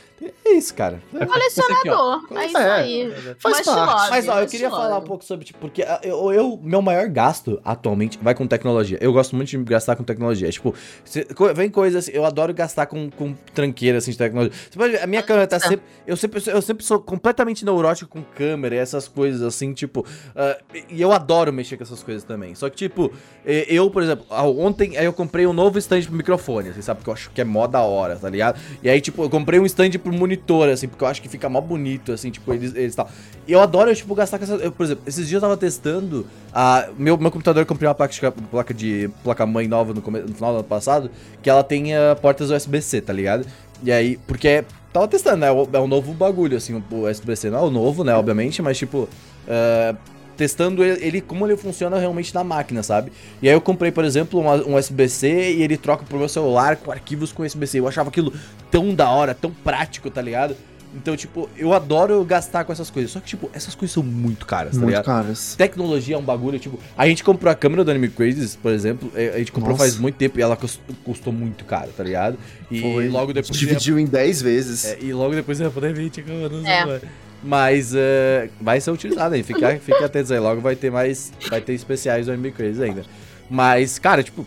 É isso, cara. É colecionador. Aqui, é isso é, aí. Faz parte. Mas, ó, eu queria falar um pouco sobre, tipo, porque ah, eu, eu, meu maior gasto atualmente vai com tecnologia. Eu gosto muito de gastar com tecnologia. É, tipo, se, vem coisas, eu adoro gastar com, com tranqueira, assim, de tecnologia. Você pode ver, a minha câmera tá sempre. Eu sempre, eu sempre sou completamente neurótico com câmera e essas coisas, assim, tipo. Uh, e eu adoro mexer com essas coisas também. Só que, tipo, eu, por exemplo, ontem eu comprei um novo stand pro microfone, assim, sabe? Porque eu acho que é mó da hora, tá ligado? E aí, tipo, eu comprei um stand pro monitor, assim, porque eu acho que fica mó bonito, assim, tipo, eles, eles tal. E eu adoro, tipo, gastar com essa. Eu, por exemplo, esses dias eu tava testando. A, meu, meu computador, comprei uma placa de, placa de placa-mãe nova no, no, final do ano passado, que ela tem uh, portas USB-C, tá ligado? E aí, porque tava testando, né? É um novo bagulho, assim, o USB-C não é o novo, né, obviamente, mas tipo. Uh, testando ele, ele, como ele funciona realmente na máquina, sabe? E aí eu comprei, por exemplo, um, um USB-C e ele troca pro meu celular com arquivos com USB-C. Eu achava aquilo tão da hora, tão prático, tá ligado? Então, tipo, eu adoro gastar com essas coisas. Só que, tipo, essas coisas são muito caras, tá muito ligado? caras. Tecnologia é um bagulho, tipo... A gente comprou a câmera do Anime Crazy, por exemplo. É, a gente comprou Nossa. faz muito tempo e ela custou muito caro, tá ligado? E Foi. logo depois... Dividiu ia... em 10 vezes. É, e logo depois você vai poder ver, tipo, não sei, é. Mas uh, vai ser utilizado aí. Fique, fique atentos aí. Logo vai ter mais. Vai ter especiais do MB Crazy ainda. Mas, cara, tipo,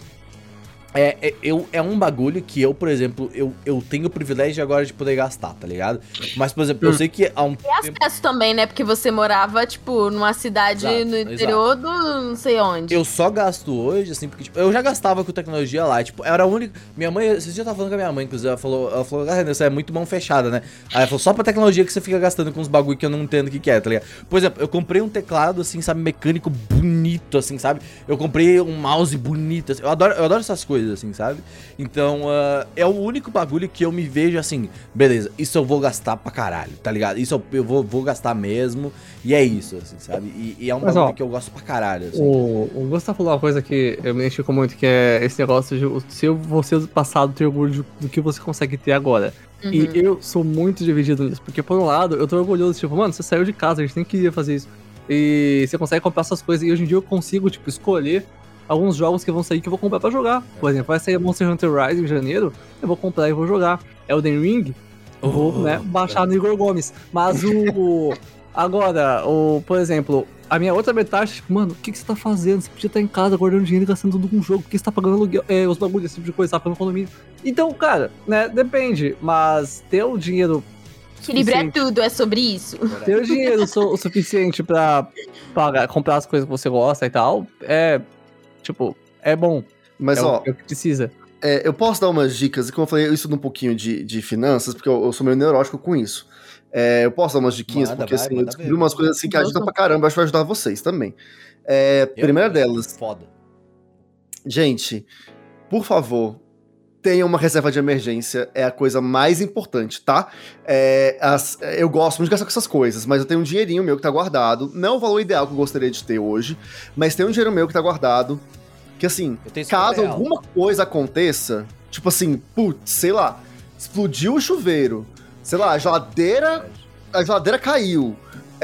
é, é, eu, é um bagulho que eu, por exemplo, eu, eu tenho o privilégio agora de poder gastar, tá ligado? Mas, por exemplo, hum. eu sei que há um e tempo... acesso também, né? Porque você morava, tipo, numa cidade exato, no interior exato. do não sei onde. Eu só gasto hoje, assim, porque, tipo, eu já gastava com tecnologia lá. Tipo, era a única... Minha mãe, esses dias eu tava falando com a minha mãe, inclusive, ela falou, ela falou, ah, você é muito mão fechada, né? Aí ela falou, só pra tecnologia que você fica gastando com uns bagulho que eu não entendo o que, que é, tá ligado? Por exemplo, eu comprei um teclado, assim, sabe, mecânico bonito, assim, sabe? Eu comprei um mouse bonito, assim, eu adoro, eu adoro essas coisas coisa, assim, sabe? Então, uh, é o único bagulho que eu me vejo assim, beleza, isso eu vou gastar pra caralho, tá ligado? Isso eu, eu vou, vou gastar mesmo, e é isso, assim, sabe? E, e é um Mas, bagulho ó, que eu gosto pra caralho, assim. O, o Gustavo falou uma coisa que eu me identifico muito, que é esse negócio de se você do passado ter orgulho do que você consegue ter agora. Uhum. E eu sou muito dividido nisso, porque por um lado, eu tô orgulhoso, tipo, mano, você saiu de casa, a gente nem queria fazer isso. E você consegue comprar essas coisas, e hoje em dia eu consigo, tipo, escolher alguns jogos que vão sair que eu vou comprar pra jogar. Por exemplo, vai sair Monster Hunter Rise em janeiro, eu vou comprar e vou jogar. Elden Ring, eu vou, Oh, né, baixar no Igor Gomes. Mas o... Agora, o, por exemplo, a minha outra metade, tipo, mano, o que, que você tá fazendo? Você podia estar em casa guardando dinheiro e gastando tudo com jogo. Por que você tá pagando aluguel, é, os bagulhos, esse tipo de coisa, tá pagando condomínio? Então, cara, né, depende. Mas ter o dinheiro Equilibrar suficiente- tudo, é sobre isso. ter o dinheiro su- o suficiente pra pagar, comprar as coisas que você gosta e tal, é, tipo, é bom. Mas, é, ó, o, é o que precisa. É, eu posso dar umas dicas, e como eu falei, eu estudo um pouquinho de, de finanças, porque eu, eu sou meio neurótico com isso. É, eu posso dar umas diquinhas, Manda, porque vai, assim, eu descobri ver. umas coisas assim que ajudam pra caramba, acho que vai ajudar vocês também. É, Eu- primeira delas, Foda. gente, por favor, tenha uma reserva de emergência, é a coisa mais importante, tá? É, as- eu gosto muito de gastar com essas coisas, mas eu tenho um dinheirinho meu que tá guardado, não é o valor ideal que eu gostaria de ter hoje, mas tem um dinheiro meu que tá guardado, que assim, caso 50 real. alguma coisa aconteça, tipo assim, putz, sei lá, explodiu o chuveiro, sei lá, a geladeira, a geladeira caiu,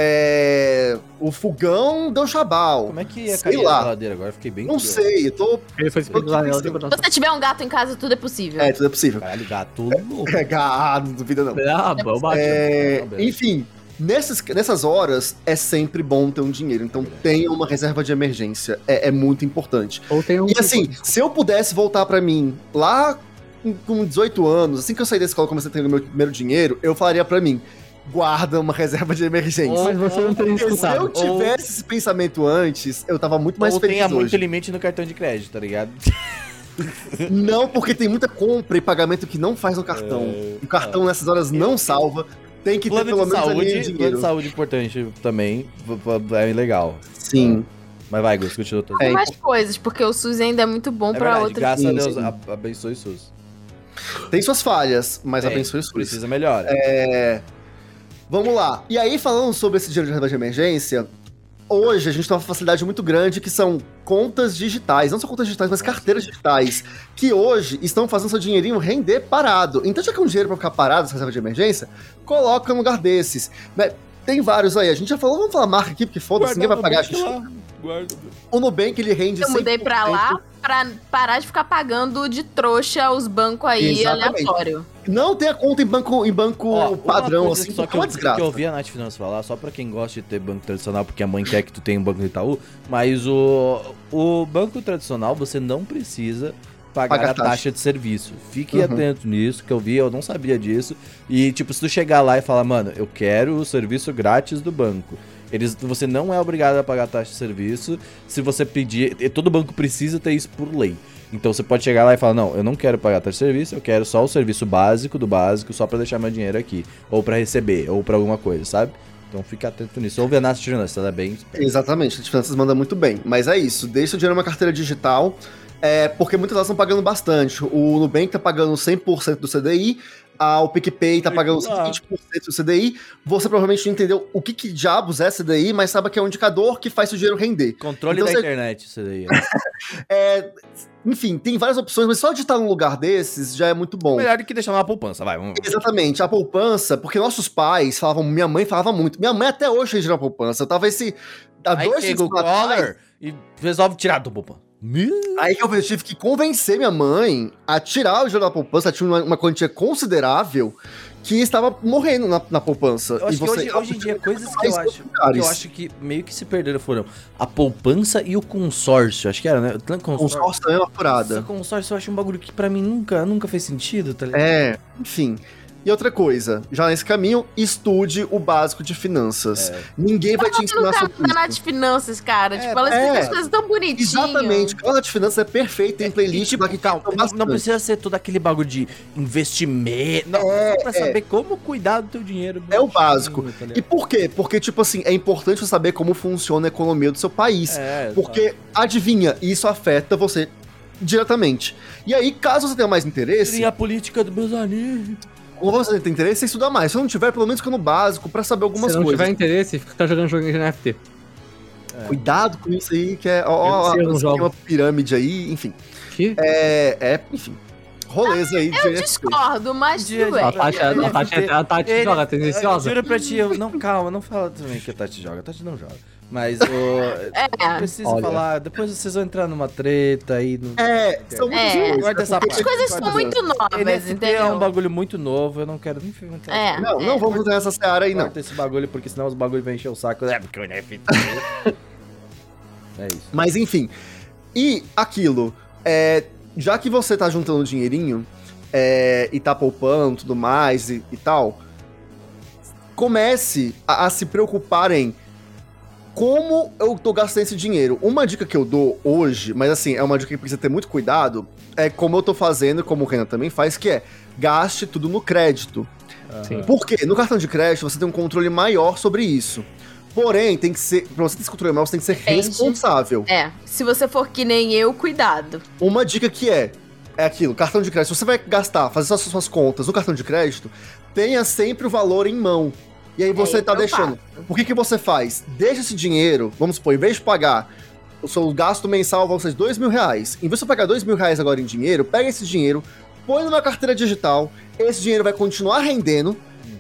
é, o fogão deu chabal. Como é que ia sei cair lá. a geladeira agora? Eu Fiquei bem Não curioso. sei, eu tô. Ele foi Eu pensando. Se você tiver um gato em casa, tudo é possível. É, tudo é possível. Caralho, gato louco. É, ah, não duvida não. Ah, bom, bate. É, beleza. enfim, nessas, nessas horas é sempre bom ter um dinheiro. Então tenha uma reserva de emergência. É, é muito importante. Ou tem um. E assim, se eu pudesse voltar pra mim lá com- com 18 anos, assim que eu saí da escola e comecei a ter o meu primeiro dinheiro, eu falaria pra mim: guarda uma reserva de emergência. Mas você não tem Porque se eu tivesse esse pensamento antes, eu tava muito mais Ou feliz tenha muito hoje. limite no cartão de crédito, tá ligado? Não, porque tem muita compra e pagamento que não faz no cartão. É, O cartão nessas horas não salva. Tem que ter Plano pelo de menos ali saúde, plano dinheiro. de saúde importante também. É legal. Sim. Mas vai, Gus, continua. É, Tem mais coisas, porque o SUS ainda é muito bom É pra verdade, outras. graças a Sim, Deus, sim. a- abençoe o SUS. Tem suas falhas, mas Tem, abençoe o SUS. Precisa melhor. É. Vamos lá. E aí, falando sobre esse dinheiro de reserva de emergência, hoje a gente tem uma facilidade muito grande que são contas digitais. Não só contas digitais, mas carteiras digitais. Que hoje estão fazendo seu dinheirinho render parado. Então, já que é um dinheiro pra ficar parado, essa reserva de emergência, coloca num lugar desses. Né? Tem vários aí. A gente já falou, vamos falar marca aqui, porque foda-se, ninguém vai pagar. Guarda. O Nubank, ele rende Eu mudei pra 100%. lá pra parar de ficar pagando de trouxa os bancos aí Exatamente. aleatório. Não tem a conta em banco, em banco Ó, padrão, assim, só porque que é uma eu, desgraça. que eu ouvi a Nath Finanças falar, só pra quem gosta de ter banco tradicional, porque a mãe quer que tu tenha um banco do Itaú, mas o, o banco tradicional você não precisa pagar Paga a taxa. taxa de serviço. Fique Uhum. atento nisso, que eu vi, eu não sabia disso. E, tipo, se tu chegar lá e falar, mano, eu quero o serviço grátis do banco. Eles, você não é obrigado a pagar a taxa de serviço se você pedir. e Todo banco precisa ter isso por lei. Então você pode chegar lá e falar: Não, eu não quero pagar taxa de serviço, eu quero só o serviço básico do básico, só pra deixar meu dinheiro aqui. Ou pra receber, ou pra alguma coisa, sabe? Então fica atento nisso. Ouve a Nath Finanças, é bem. Exatamente, a finanças manda muito bem. Mas é isso, deixa o dinheiro numa carteira digital, é, porque muitas delas estão pagando bastante. O Nubank tá pagando 100% do CDI, a, o PicPay tá pagando Ah. 20% do CDI. Você provavelmente não entendeu o que, que diabos é CDI, mas sabe que é um indicador que faz o dinheiro render. Controle Então da você- internet, daí. É, enfim, tem várias opções, mas só de estar num lugar desses já é muito bom. Melhor do que deixar numa poupança, vai. Vamos. Exatamente, a poupança, porque nossos pais falavam, minha mãe falava muito, minha mãe até hoje na poupança. Eu tava esse. Há Aí dois chega o Collor e resolve tirar do poupança. Aí que eu tive que convencer minha mãe a tirar o dinheiro da poupança, tinha uma, uma quantia considerável que estava morrendo na, na poupança. Eu acho E que você- hoje, hoje em dia, coisas que eu acho, que eu acho que meio que se perderam foram a poupança e o consórcio. Acho que era, né? O Consórcio. Consórcio também é uma Esse furada. consórcio eu acho um bagulho que pra mim nunca, nunca fez sentido, tá ligado? É, enfim. E outra coisa, já nesse caminho, estude o básico de finanças. É. Ninguém vai te ensinar sobre canal isso. Nath Finanças, cara. É, tipo, ela explica é. as coisas tão bonitinho. Exatamente. O canal de finanças é perfeito, tem E, playlist tipo, lá que calma, não, precisa ser todo aquele bagulho de investimento. Não, É, só pra é. saber como cuidar do teu dinheiro. É o básico. tá? E por quê? Porque, tipo assim, é importante você saber como funciona a economia do seu país. É, Porque, adivinha, isso afeta você diretamente. E aí, caso você tenha mais interesse, Seria a política do meus amigos. Ou você tem interesse, você estuda mais. Se não tiver, pelo menos fica no básico pra saber algumas Se não coisas. tiver interesse, fica jogando joguinho de NFT. Cuidado com isso aí, que é. Ó, ó, jogo. uma pirâmide aí, enfim. Que? É, é enfim. Rolês aí de Eu discordo, mas Dia tudo de- A. Tati, a, a Tati, a Tati Ele- joga Eu tendenciosa. juro pra ti, eu não, calma, não fala também que a Tati joga. A Tati não joga. Mas o. É. Preciso Olha. falar, depois vocês vão entrar numa treta aí. No... É, são É. jogos, Guarda né? essa Porque- As coisas são muito novas, NFT entendeu? é um bagulho muito novo, eu não quero nem entrar. É. Não, não vamos entrar nessa seara aí, não. Corta esse bagulho, porque senão os bagulhos vão encher o saco. É, porque o NFT. é isso. Mas enfim. E aquilo, é, já que você tá juntando dinheirinho é, e tá poupando tudo mais e, e tal, comece a, a se preocupar em como eu tô gastando esse dinheiro. Uma dica que eu dou hoje, mas assim, é uma dica que precisa ter muito cuidado, é como eu tô fazendo, como o Renan também faz, que é gaste tudo no crédito. Sim. Por quê? No cartão de crédito você tem um controle maior sobre isso. Porém, tem que ser. Pra você ter esse controle maior, você tem que ser Depende. responsável. É, se você for que nem eu, cuidado. Uma dica que é. É aquilo, cartão de crédito. Se você vai gastar, fazer suas, suas contas no cartão de crédito, tenha sempre o valor em mão. E aí você É, tá eu deixando. Por que, que você faz? Deixa esse dinheiro, vamos supor, em vez de pagar o seu gasto mensal, vão ser dois mil reais. Em vez de você pagar dois mil reais agora em dinheiro, pega esse dinheiro, põe numa carteira digital, esse dinheiro vai continuar rendendo,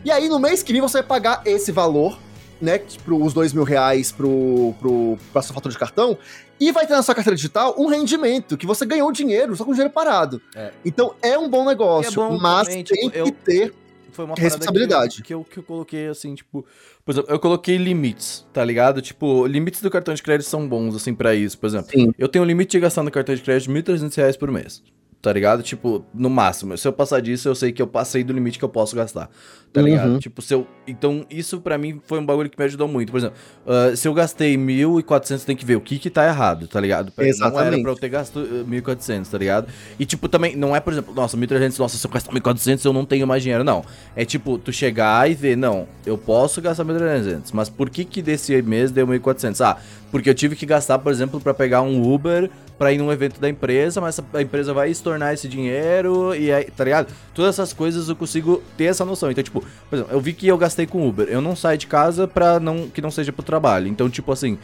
e aí no mês que vem você vai pagar esse valor, né, pro, os dois mil reais pro, pro, pra sua fatura de cartão, e vai ter na sua carteira digital um rendimento, que você ganhou dinheiro, só com dinheiro parado. É. Então é um bom negócio, E é bom mas também, tem tipo, que eu- ter Foi uma Responsabilidade. parada Que eu, que eu coloquei assim, tipo. Por exemplo, eu coloquei limites, tá ligado? Tipo, limites do cartão de crédito são bons, assim, pra isso. Por exemplo, Sim. eu tenho um limite de gastar no cartão de crédito de 1.300 reais por mês. Tá ligado? Tipo, no máximo. Se eu passar disso, eu sei que eu passei do limite que eu posso gastar. Tá Uhum. ligado? Tipo, se eu. Então, isso pra mim foi um bagulho que me ajudou muito. Por exemplo, ah, se eu gastei 1.400, tem que ver o que que tá errado, tá ligado? Pra- Não era Exatamente. pra eu ter gasto eh, 1.400, tá ligado? E, tipo, também, não é, por exemplo, nossa, 1.300, nossa, se eu gastar 1.400, eu não tenho mais dinheiro. Não. É tipo, tu chegar e ver, não, eu posso gastar 1.300, mas por que que desse mês deu 1.400? Ah, porque eu tive que gastar, por exemplo, pra pegar um Uber pra ir num evento da empresa, mas a empresa vai estornar esse dinheiro e aí, tá ligado? Todas essas coisas eu consigo ter essa noção. Então, tipo, por exemplo, eu vi que eu gastei com Uber. Eu não saio de casa pra não, que não seja pro trabalho. Então, tipo assim,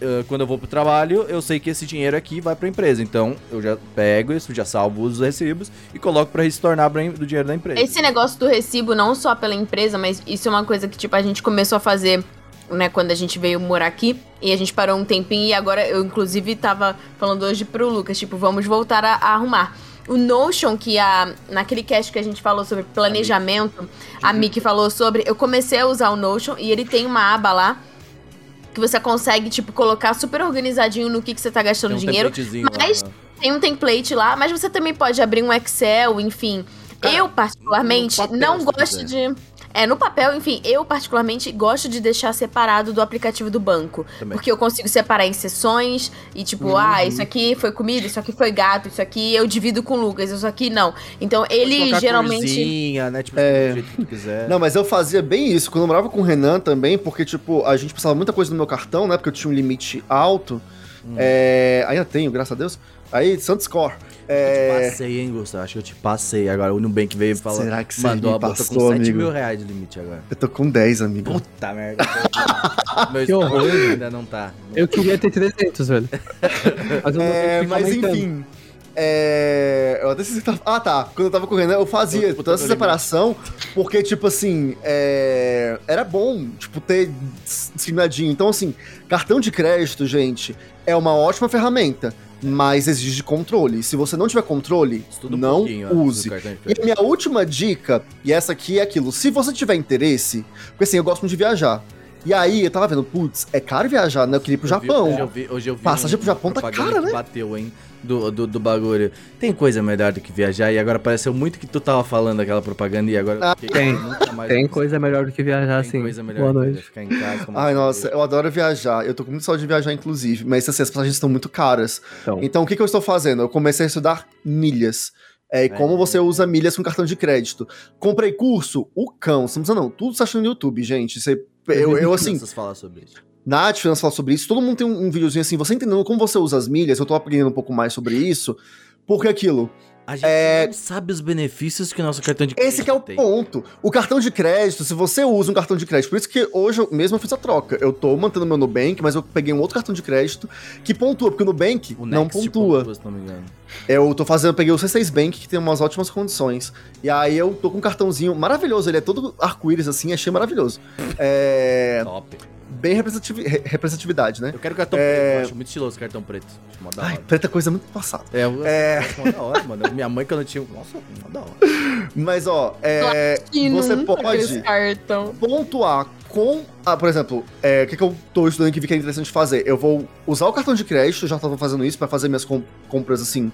eh, quando eu vou pro trabalho, eu sei que esse dinheiro aqui vai pra empresa. Então, eu já pego isso, já salvo os recibos e coloco pra retornar do dinheiro da empresa. Esse negócio do recibo, não só pela empresa, mas isso é uma coisa que, tipo, a gente começou a fazer, né, quando a gente veio morar aqui. E a gente parou um tempinho e agora eu, inclusive, tava falando hoje pro Lucas, tipo, vamos voltar a, a arrumar. O Notion, que a, naquele cast que a gente falou sobre planejamento, a Miki falou sobre, eu comecei a usar o Notion e ele tem uma aba lá que você consegue, tipo, colocar super organizadinho no que, que você tá gastando Tem um dinheiro. templatezinho lá, mas- né? Tem um template lá, mas você também pode abrir um Excel, enfim. Cara, eu, particularmente, não gosto de. É, no papel, enfim, eu particularmente gosto de deixar separado do aplicativo do banco. Também. Porque eu consigo separar em sessões e, tipo, ah, isso aqui foi comida, isso aqui foi gato, isso aqui eu divido com o Lucas, isso aqui não. Então, ele geralmente. corzinha, né? Tipo, É. do jeito que tu quiser. Não, mas eu fazia bem isso. Quando eu morava com o Renan também, porque, tipo, a gente precisava muita coisa no meu cartão, né? Porque eu tinha um limite alto. Hum. É... Ainda tenho, graças a Deus. Aí, Santos Score. Eu te É... passei, hein, Gustavo? Acho que eu te passei. Agora o Nubank veio e falou. Será que você mandou me a passou, com 7 amigo? mil reais de limite agora. Eu tô com 10, amigo. Puta merda. Meu Que horror. ainda não tá. Eu queria ter 300, velho. Mas, eu não É, mas enfim. É, eu até sei se tava- Ah, tá. Quando eu tava com o Renan, eu fazia Puta, toda essa separação, porque, tipo assim, é, era bom, tipo, ter discriminadinho. Então, assim, cartão de crédito, gente, é uma ótima ferramenta, mas exige controle. Se você não tiver controle, Estuda um não do use. E a minha última dica, e essa aqui é aquilo, se você tiver interesse, porque assim, eu gosto muito de viajar. E aí, eu tava vendo, putz, é caro viajar, né? Eu queria ir pro Eu vi- Japão. hoje eu vi, hoje eu vi Passagem pro Japão tá cara, que né? bateu, hein? Do, do, do bagulho. Tem coisa melhor do que viajar e agora pareceu muito que tu tava falando daquela propaganda e agora Ah, fiquei- tem. nunca mais Tem coisa melhor do que viajar, Tem sim. coisa melhor Boa do que noite. ficar em casa. Ai, nossa, eu adoro viajar. Eu tô com muita saudade de viajar, inclusive. Mas assim, as passagens estão muito caras. Então, Então, o que, que eu estou fazendo? Eu comecei a estudar milhas. É, e como você usa milhas com cartão de crédito. Comprei curso? O cão. Você não precisa, não. Tudo você acha no YouTube, gente. Você, eu, eu, assim, falar sobre isso. na Finanças fala sobre isso. Todo mundo tem um, um videozinho assim, você entendendo como você usa as milhas. Eu tô aprendendo um pouco mais sobre isso. Porque aquilo, A gente É- não sabe os benefícios que o nosso cartão de crédito esse que é o tem. ponto. O cartão de crédito, se você usa um cartão de crédito, por isso que hoje eu mesmo eu fiz a troca. Eu tô mantendo meu Nubank, mas eu peguei um outro cartão de crédito que pontua, porque o Nubank O não Next pontua. se não me engano. Eu tô fazendo, eu peguei o C6 Bank, que tem umas ótimas condições. E aí eu tô com um cartãozinho maravilhoso, ele é todo arco-íris assim, achei maravilhoso. É. Top. Bem representativi- re- representatividade, né? Eu quero cartão É. preto, eu acho muito estiloso cartão preto. Acho mó da Ai, hora. preta coisa muito passada. É, eu É. acho mó da hora, mano. Minha mãe, quando eu tinha. Nossa, mó da hora. Mas ó, é. Você nunca pode- pontuar com. Ah, por exemplo, é, o que, que eu tô estudando que vi que é interessante fazer? Eu vou usar o cartão de crédito, já tava fazendo isso pra fazer minhas com- compras assim,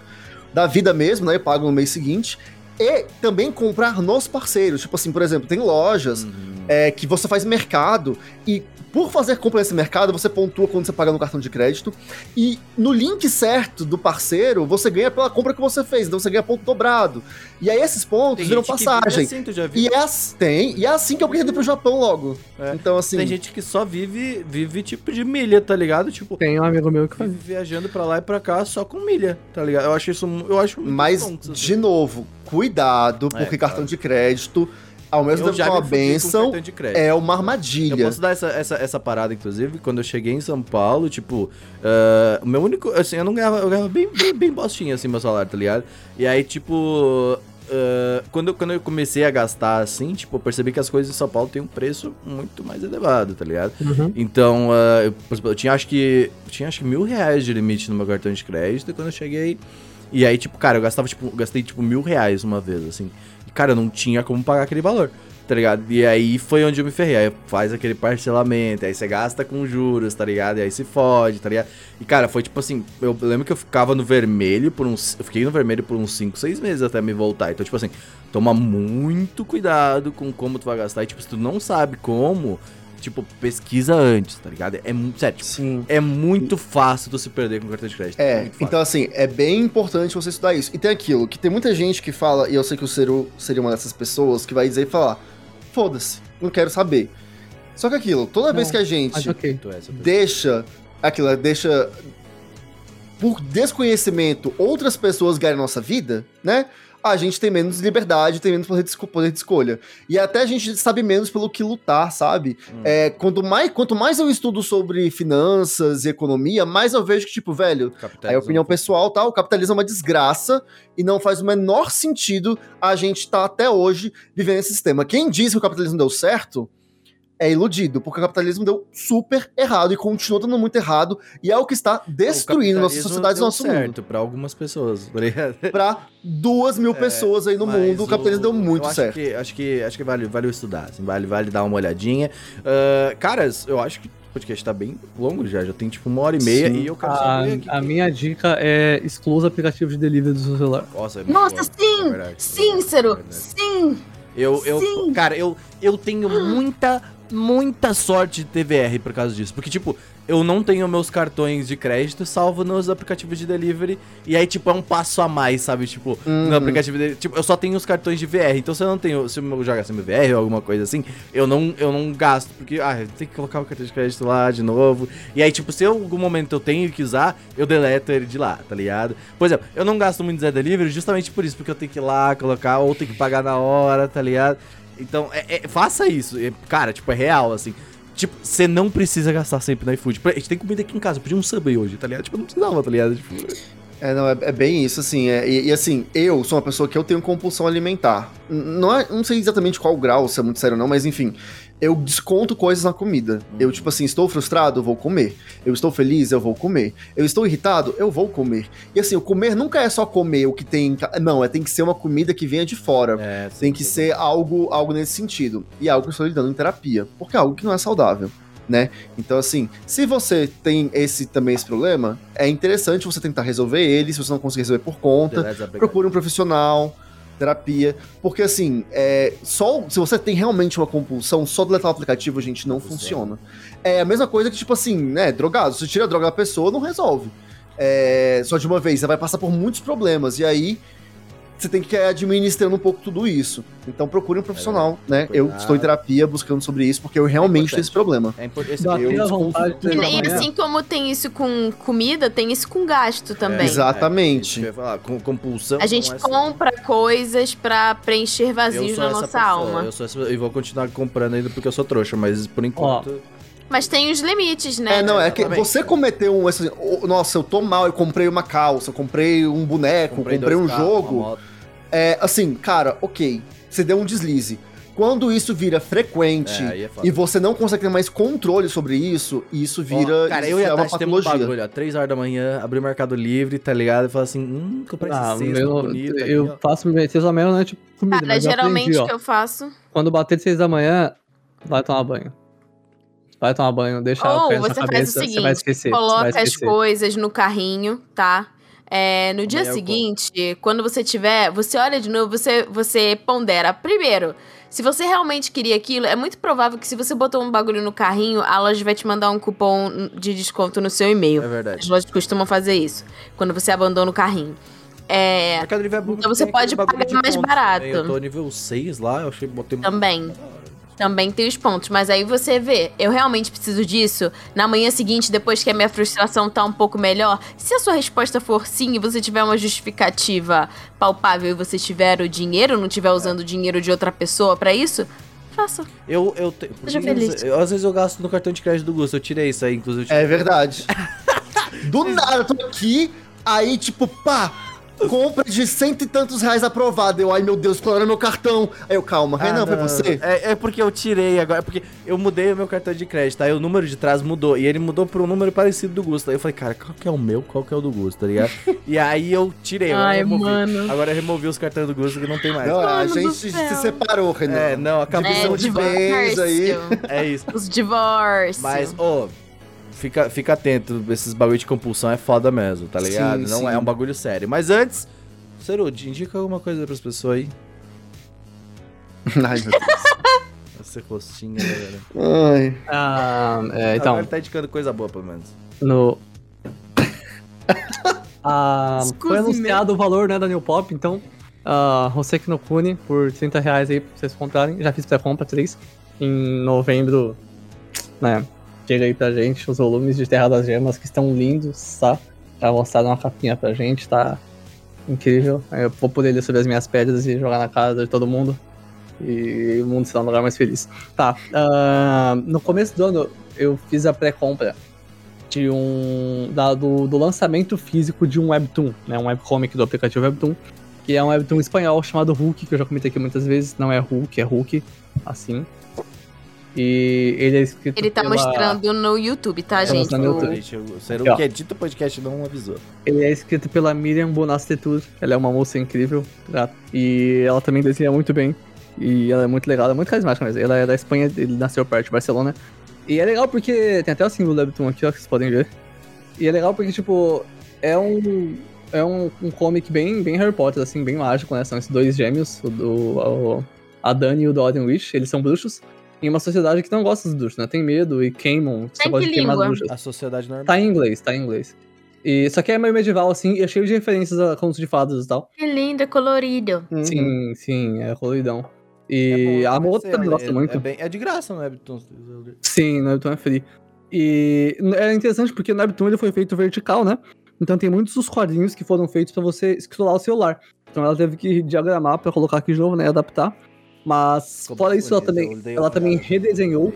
da vida mesmo, né? Eu pago no mês seguinte. E também comprar nos parceiros. Tipo assim, por exemplo, tem lojas Uhum. é, que você faz mercado e por fazer compra nesse mercado, você pontua quando você paga no cartão de crédito. E no link certo do parceiro, você ganha pela compra que você fez. Então você ganha ponto dobrado. E aí esses pontos Tem viram gente que passagem. vive assim, tu já viu? E é, ass- tem, e é assim que eu queria ir pro Japão logo. É. Então, assim. Tem gente que só vive, vive tipo de milha, tá ligado? Tipo, Tem um amigo meu que faz. viajando pra lá e pra cá só com milha, tá ligado? Eu acho isso, eu acho muito Mas, bom de novo, cuidado, É, porque claro. cartão de crédito, ao mesmo eu tempo que é uma benção, é uma Eu armadilha. posso dar essa, essa, essa parada, inclusive, quando eu cheguei em São Paulo, tipo, ah, o meu único. Assim, eu não ganhava, eu ganhava bem, bem, bem bostinho, assim, meu salário, tá ligado? E aí, tipo. ah, quando, eu- quando eu comecei a gastar assim, tipo, eu percebi que as coisas em São Paulo têm um preço muito mais elevado, tá ligado? Uhum. Então, ah, eu, eu tinha acho que. eu tinha acho que mil reais de limite no meu cartão de crédito e quando eu cheguei. E aí, tipo, cara, eu gastava, tipo, eu gastei tipo mil reais uma vez, assim. Cara, eu não tinha como pagar aquele valor. Tá ligado? E aí foi onde eu me ferrei. Aí faz aquele parcelamento, aí você gasta com juros, tá ligado? E aí se fode, tá ligado? E cara, foi tipo assim, eu lembro que eu ficava no vermelho por uns. Eu fiquei no vermelho por uns 5, 6 meses até me voltar. Então, tipo assim, toma muito cuidado com como tu vai gastar. E tipo, se tu não sabe como, tipo, pesquisa antes, tá ligado? É muito. Sério, tipo, Sim. é muito fácil tu se perder com cartão de crédito. É, muito fácil. então assim, é bem importante você estudar isso. E tem aquilo, que tem muita gente que fala, e eu sei que o Seru seria uma dessas pessoas, que vai dizer e falar, foda-se, não quero saber. Só que aquilo, toda vez Não, que a gente é deixa aquilo, deixa por desconhecimento outras pessoas ganharem nossa vida, né? A gente tem menos liberdade, tem menos poder de, poder de escolha. E até a gente sabe menos pelo que lutar, sabe? Hum. É, quanto, mais, quanto mais eu estudo sobre finanças e economia, mais eu vejo que, tipo, velho, Aí a opinião pessoal, tá? O capitalismo é uma desgraça e não faz o menor sentido a gente estar até hoje vivendo esse sistema. Quem diz que o capitalismo deu certo é iludido, porque o capitalismo deu super errado e continua dando muito errado e é o que está destruindo nossas sociedades e nosso certo pra algumas pessoas, tá mundo. Pra duas mil pessoas aí no mundo, o capitalismo deu muito eu acho certo. Que, acho que, acho que vale, vale estudar, assim, vale, vale dar uma olhadinha. Ah, caras, eu acho que o podcast tá bem longo já, já tem tipo uma hora e meia Sim. e eu quero A, saber aqui. a minha dica é exclua os aplicativos de delivery do seu celular. Nossa, é Nossa, bom, sim! é verdade, é Cero! verdade. Sim! Eu, eu, Sim. cara, eu, eu tenho muita, muita sorte de TVR por causa disso. Porque, tipo, eu não tenho meus cartões de crédito salvo nos aplicativos de delivery. E aí, tipo, é um passo a mais, sabe? Tipo, Uhum. no aplicativo de Tipo, eu só tenho os cartões de VR. Então, se eu não tenho. Se eu jogar sem VR ou alguma coisa assim, eu não, eu não gasto. Porque, ah, eu tenho que colocar o cartão de crédito lá de novo. E aí, tipo, se em algum momento eu tenho que usar, eu deleto ele de lá, tá ligado? Por exemplo, eu não gasto muito Zé Delivery justamente por isso, porque eu tenho que ir lá colocar, ou tenho que pagar na hora, tá ligado? Então, é- é- faça isso. É, cara, tipo, é real, assim. Tipo, você não precisa gastar sempre no iFood. A gente tem comida aqui em casa, eu pedi um Subway hoje, tá ligado? Tipo, eu não precisava, tá ligado? Tipo, É, não, é, é bem isso, assim. é- e, e, assim, eu sou uma pessoa que eu tenho compulsão alimentar. Não, é, não sei exatamente qual grau, se é muito sério ou não, mas enfim. Eu desconto coisas na comida. Eu, tipo assim, estou frustrado, eu vou comer. Eu estou feliz, eu vou comer. Eu estou irritado, eu vou comer. E assim, o comer nunca é só comer o que tem. Não, é tem que ser uma comida que venha de fora. é, Tem que ser algo, algo nesse sentido. E é algo que eu estou lidando em terapia. Porque é algo que não é saudável. Né? Então, assim, se você tem esse também esse problema, é interessante você tentar resolver ele. Se você não conseguir resolver por conta, aplicativo. procure um profissional, terapia. Porque, assim, é, só se você tem realmente uma compulsão, só deletar o aplicativo, gente, não Funciona. funciona. É a mesma coisa que, tipo assim, né, drogado. Se tira a droga da pessoa, não resolve. É, só de uma vez, você vai passar por muitos problemas. E aí, você tem que ir administrando um pouco tudo isso. Então procure um profissional, né? Eu Cuidado. estou em terapia buscando sobre isso, porque eu realmente tenho esse problema. É importante. E, e assim como tem isso com comida, tem isso com gasto também. Exatamente. É, ia falar, com compulsão. A gente é compra coisas pra preencher vazios na nossa pessoa, alma. Eu sou essa, e vou continuar comprando ainda porque eu sou trouxa, mas por enquanto. Mas tem os limites, né? É, não, é que você cometeu um. assim, nossa, eu tô mal, eu comprei uma calça, eu comprei um boneco, comprei, dois um carros, jogo. É, assim, cara, ok, você deu um deslize. Quando isso vira frequente É, é e você não consegue ter mais controle sobre isso, isso vira. Ó, cara, isso eu e é a uma temos um patologia. bagulho, ó. 3 horas da manhã, abri o Mercado Livre, tá ligado? E fala assim, hum, comprar esse Ah, cesto meu, bonito aqui, eu faço meter só meia-noite comida, Cara, mas eu geralmente aprendi, o ó. que eu faço. Quando bater de seis da manhã, vai tomar banho. Vai tomar banho, deixa Ou na você sua faz o cabeça, você vai seguinte, esquecer. você vai Coloca as coisas no carrinho, tá? É, no dia Amanhã eu seguinte, quando você tiver, você olha de novo, você, você pondera. Primeiro, se você realmente queria aquilo, é muito provável que se você botou um bagulho no carrinho, a loja vai te mandar um cupom de desconto no seu e-mail. É As verdade. lojas costumam fazer isso, quando você abandona o carrinho. É, Mercado Livre é bom Então você pode pagar mais pontos barato. Eu tô nível 6 lá, eu achei botei Também. Também tem os pontos, mas aí você vê, eu realmente preciso disso. Na manhã seguinte, depois que a minha frustração tá um pouco melhor, se a sua resposta for sim e você tiver uma justificativa palpável e você tiver o dinheiro, não tiver usando o dinheiro de outra pessoa pra isso, faça. Eu, eu, te, Seja feliz. eu- às vezes eu gasto no cartão de crédito do Gusto, eu tirei isso aí, inclusive. eu É tirei. verdade. Do nada, eu tô aqui, aí, tipo, pá, compra de cento e tantos reais aprovada. Eu, ai meu Deus, qual era meu cartão? Aí eu, calma, Ah, Renan, foi não, você? É, é porque eu tirei agora, porque eu mudei o meu cartão de crédito, aí o número de trás mudou, e ele mudou por um número parecido do Gusto. Aí eu falei, cara, qual que é o meu, qual que é o do Gusto, tá ligado? e aí eu tirei, agora Ai, eu removi. mano. Agora eu removi os cartões do Gusto que não tem mais. Não, a gente se separou, Renan. É, não, acabou É, de bens aí. É isso. Os divórcios. Mas, ô, fica, fica atento, esses bagulho de compulsão é foda mesmo, tá ligado? Sim, não sim. é um bagulho sério. Mas antes, Cerude, indica alguma coisa pras pessoas aí. Ai, meu Deus. Esse rostinho, galera. Ai. Ah, é, então, Agora tá indicando coisa boa, pelo menos. no. Ah, foi anunciado o valor né, da New Pop, então. Uh, Hoseki no Kuni por 30 reais aí pra vocês comprarem. Já fiz pré-compra 3. Em novembro, né? Chega aí pra gente os volumes de Terra das Gemas que estão lindos, tá? Já mostraram uma capinha pra gente, tá? Incrível. Eu vou poder ler sobre as minhas pedras e jogar na casa de todo mundo. E o mundo será um lugar mais feliz. Tá. ah, no começo do ano, eu fiz a pré-compra de um. Da, do, do lançamento físico de um webtoon, né? Um webcomic do aplicativo Webtoon. Que é um webtoon espanhol chamado Hulk, que eu já comentei aqui muitas vezes. Não é Hulk, é Hulk. Assim. E ele é escrito. Ele tá pela- mostrando no YouTube, tá, Tá gente? no O- YouTube. Ó. que edita o podcast não avisou. Ele é escrito pela Miriam Bonastetur. Ela é uma moça incrível. tá? E ela também desenha muito bem. E ela é muito legal, ela é muito carismática mesmo. Ela é da Espanha, ele nasceu perto de Barcelona. E é legal porque tem até o símbolo do Webtoon aqui, ó, que vocês podem ver. E é legal porque, tipo, é um. É um, um comic bem, bem Harry Potter, assim, bem mágico, né? São esses dois gêmeos, o, do, o- a Dani e o Dorian Witch, eles são bruxos. Em uma sociedade que não gosta dos bruxos, né? Tem medo e queimam. Você pode que queimar língua? A sociedade normal. Tá em inglês, tá em inglês. E, só que é meio medieval, assim, e é cheio de referências a contos de fadas e tal. Que lindo, é colorido. Uhum. Sim, sim, é coloridão. É E bom, a ser, também é- gosta é, muito. É, bem- é de graça no Webtoon. Sim, no Webtoon é free. E é interessante porque no Webtoon ele foi feito vertical, né? Então tem muitos dos quadrinhos que foram feitos pra você escrolar o celular. Então ela teve que diagramar pra colocar aqui de novo, né? Adaptar. Mas Ficou fora isso, ela também, ela também olhada. redesenhou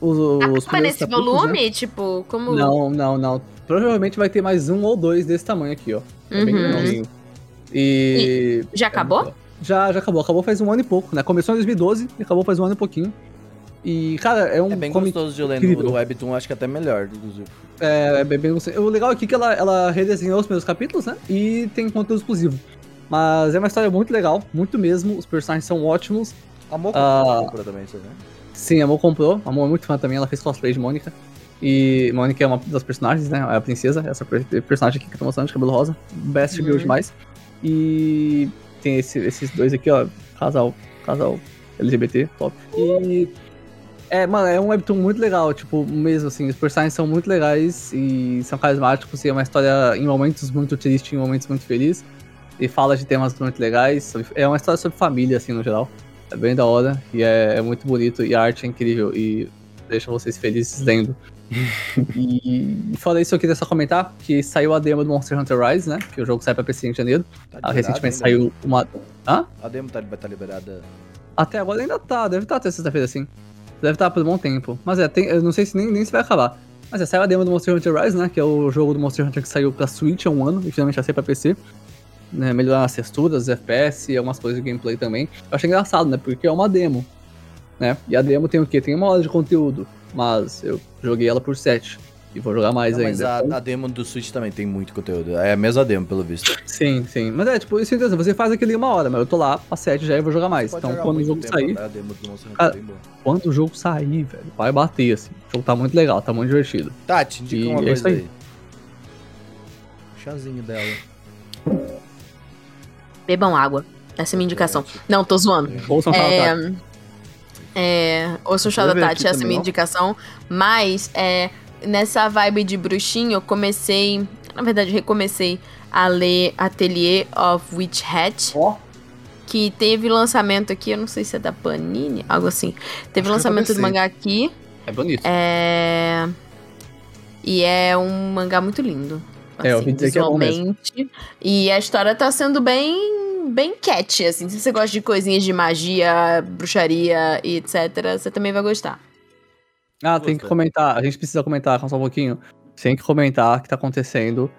os, os Acaba primeiros nesse capítulos, né? volume? Tipo, como. Não, não, não. Provavelmente vai ter mais um ou dois desse tamanho aqui, ó. É bem Uhum. grandinho. E. Já é acabou? muito- Já, já acabou. Acabou faz um ano e pouco, né? Começou em 2012 e acabou faz um ano e pouquinho. E, cara, é um É bem comic- gostoso de ler no, incrível. no Webtoon, acho que até melhor, inclusive. É, é bem, bem gostoso. O legal aqui é que ela, ela redesenhou os primeiros capítulos, né? E tem conteúdo exclusivo. Mas é uma história muito legal, muito mesmo. Os personagens são ótimos. A Moco Ah. comprou também isso, né? Sim, a Mo comprou. A Mo é muito fã também, ela fez cosplay de Mônica. E Mônica é uma das personagens, né? É a princesa, essa per- personagem aqui que eu tô mostrando de cabelo rosa. Best Uhum. girl demais. E tem esse- esses dois aqui, ó. Casal, casal LGBT, top. E. É, mano, é um webtoon muito legal, tipo, mesmo assim, os personagens são muito legais e são carismáticos, e é uma história em momentos muito triste, em momentos muito felizes. E fala de temas muito legais. É uma história sobre família, assim, no geral. É bem da hora e é, é muito bonito e a arte é incrível e deixa vocês felizes lendo. e fora isso, eu queria só comentar que saiu a demo do Monster Hunter Rise, né? Que o jogo sai pra PC em janeiro. Tá Ah, recentemente ainda? saiu uma. Hã? A demo tá, vai estar liberada. Até agora ainda tá, deve estar até sexta-feira sim. Deve estar por um bom tempo. Mas é, tem, eu não sei se nem, nem se vai acabar. Mas é, saiu a demo do Monster Hunter Rise, né? Que é o jogo do Monster Hunter que saiu pra Switch há um ano e finalmente já saiu pra PC. Né, melhorar as texturas, os FPS e algumas coisas de gameplay também. Eu achei engraçado, né? Porque é uma demo. Né? E a demo tem o quê? Tem uma hora de conteúdo. Mas eu joguei ela por 7. E vou jogar mais Não, mas ainda. a, a demo do Switch também tem muito conteúdo. É a mesma demo, pelo visto. Sim, sim. Mas é, tipo, isso é interessante. Você faz aquele uma hora, mas eu tô lá a 7 já e vou jogar mais. Pode então jogar quando o jogo tempo, sair. A demo do Monster Hunter Cara, é. Quando o jogo sair, velho, vai bater, assim. O jogo tá muito legal, tá muito divertido. Tati, indica E uma é coisa aí. aí. Chazinho dela. Bebam água. Essa é a minha indicação. Não, tô zoando. Ouçam falar, tá? É, é, o chá da ver Tati, aqui essa é a minha indicação. Mas, é, nessa vibe de bruxinho, eu comecei, na verdade, recomecei a ler Atelier of Witch Hat. Ó. Que teve lançamento aqui, eu não sei se é da Panini, algo assim. Teve Acho lançamento do mangá aqui. É bonito. É. E é um mangá muito lindo. É, eu ouvi dizer que é bom mesmo. E a história tá sendo bem. bem catchy, assim. Se você gosta de coisinhas de magia, bruxaria e etc., você também vai gostar. Ah, tem que comentar. A gente precisa comentar só um pouquinho. Tem que comentar o que tá acontecendo.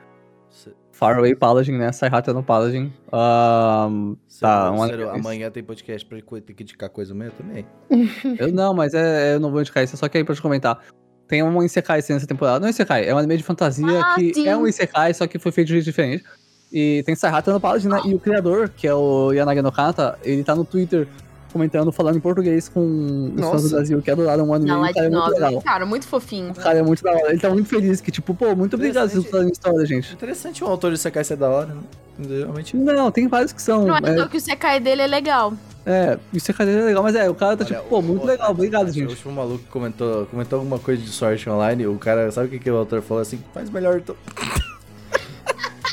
Faraway Paladin, né? Sai Rata no Paladin. Ahn, tá, uma Cero, amanhã tem podcast pra ter que indicar coisa minha também. Eu não, mas é, eu não vou indicar isso, é só que aí pra te comentar. Tem um Isekai nessa temporada. Não é Isekai, é um anime de fantasia Ah, que sim. é um Isekai, só que foi feito de jeito diferente. E tem Saihata no Paladin, né? E o criador, que é o Yanagi no Kata, ele tá no Twitter comentando, falando em português com os fãs do Brasil que adoraram o anime. Na o Light cara é muito legal. Cara, muito fofinho. O cara é muito da hora. Ele tá muito feliz que, tipo, pô, muito obrigado por vocês Interessante. fazerem história, gente. Interessante um autor de Sekai ser da hora, né? Geralmente. Não, tem vários que são. Não é, É, é que o Sekai dele é legal. é, isso é cadeira legal, mas é, o cara tá Olha, tipo, pô, o- muito o- legal, obrigado, Tati, O gente. último maluco comentou, comentou alguma coisa de Sword Online, o cara, sabe o que, que o autor falou assim? Faz melhor. Então.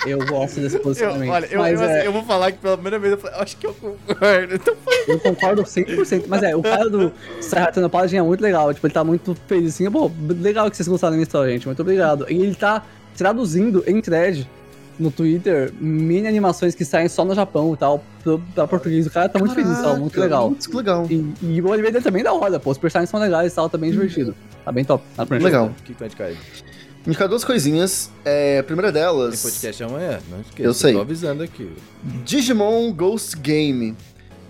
Eu gosto desse Eu, posicionamento. olha, eu, mas eu, é, assim, eu vou falar que pela primeira vez eu falei, acho que eu concordo. Então, Eu concordo 100%. Mas é, o cara do Sarratana Paladin é muito legal. Tipo, ele tá muito feliz assim. Pô, legal que vocês gostaram da minha história, gente. Muito obrigado. E ele tá traduzindo em thread no Twitter mini animações que saem só no Japão e tal, pro- pra português. O cara tá muito feliz, tal, muito Caraca, legal. Muito legal. E, e o anime dele também é da hora, pô. Os personagens são legais e tal, tá bem divertido. Tá bem top. Tá Legal. o que, vai indicar aí? Indicar duas coisinhas. É, a primeira Tem delas, podcast amanhã, não esqueça. Eu sei. Tô avisando aqui. Digimon Ghost Game.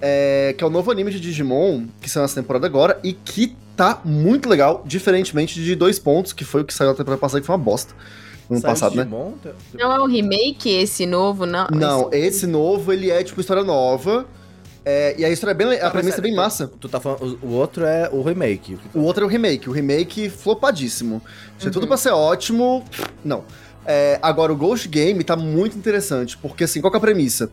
é, que é o novo anime de Digimon, que saiu nessa temporada agora, e que tá muito legal, diferentemente de Dois Pontos, que foi o que saiu na temporada passada, que foi uma bosta. No ano Saiu passado, né? Digimon, tá- Não é um remake esse novo, não? Não, esse novo, ele é, tipo, história nova, é, e a história é bem... Tá, a premissa é bem massa. Tu tá falando, o, o outro é o remake. O outro é o remake. O remake flopadíssimo. Tinha Uhum. tudo pra ser ótimo. Não. É, agora, o Ghost Game tá muito interessante. Porque, assim, qual que é a premissa?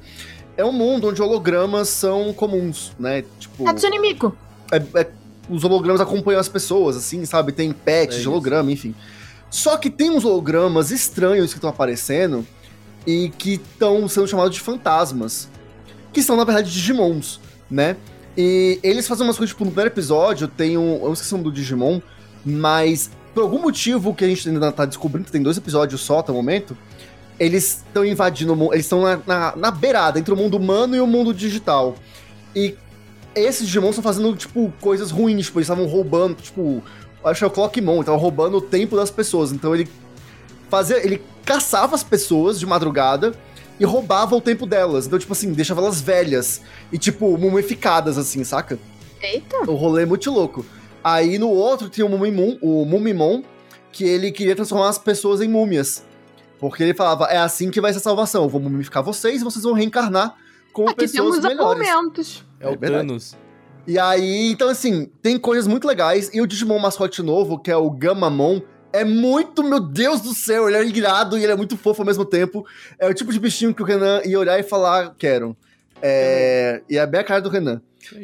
É um mundo onde hologramas são comuns, né? Tipo, Hatsune Miku. é- é- os hologramas acompanham as pessoas, assim, sabe? Tem É pets de isso. holograma, enfim. Só que tem uns hologramas estranhos que estão aparecendo e que estão sendo chamados de fantasmas. Que são, na verdade, Digimons, né? E eles fazem umas coisas, tipo, no primeiro episódio tem um. Eu esqueci o nome do Digimon, mas por algum motivo que a gente ainda tá descobrindo, tem dois episódios só até o momento, eles estão invadindo o mundo. Eles estão na, na, na beirada entre o mundo humano e o mundo digital. E esses Digimon estão fazendo, tipo, coisas ruins, tipo, eles estavam roubando, tipo, acho que é o Clockmon, ele tava roubando o tempo das pessoas. Então ele fazia. Ele caçava as pessoas de madrugada e roubava o tempo delas. Então, tipo assim, deixava elas velhas e, tipo, mumificadas, assim, saca? Eita. O rolê é muito louco. Aí no outro tinha o Mumimon, o Mumimon, que ele queria transformar as pessoas em múmias. Porque ele falava, é assim que vai ser a salvação. Eu vou mumificar vocês e vocês vão reencarnar como Aqui pessoas temos melhores. argumentos. É o É. Thanos. E aí, então assim, tem coisas muito legais. E o Digimon mascote novo, que é o Gamamon, é muito, meu Deus do céu, ele é irado e ele é muito fofo ao mesmo tempo. É o tipo de bichinho que o Renan ia olhar e falar, quero. É... E é bem a cara do Renan.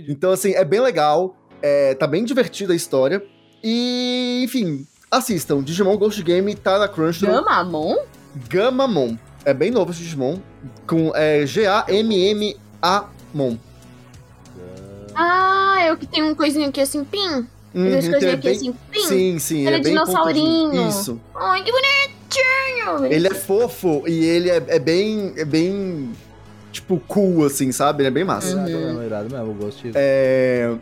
Então, assim, é bem legal. É... Tá bem divertida a história. E, enfim, assistam. Digimon Ghost Game tá na Crunchyroll. Gamamon? Gamamon. É bem novo esse Digimon. Com é, G-A-M-M-A-Mon. Ah, é o que tem um coisinho aqui assim, pim. Uhum, que coisinhas é aqui bem- assim, pim. Sim, sim. Ele é bem dinossaurinho. Isso. Ai, que bonitinho. Ele é fofo e ele é, é bem. É bem. Tipo, cool, assim, sabe? Ele é bem massa. Uhum. Irado irado mesmo, eu gosto de... É...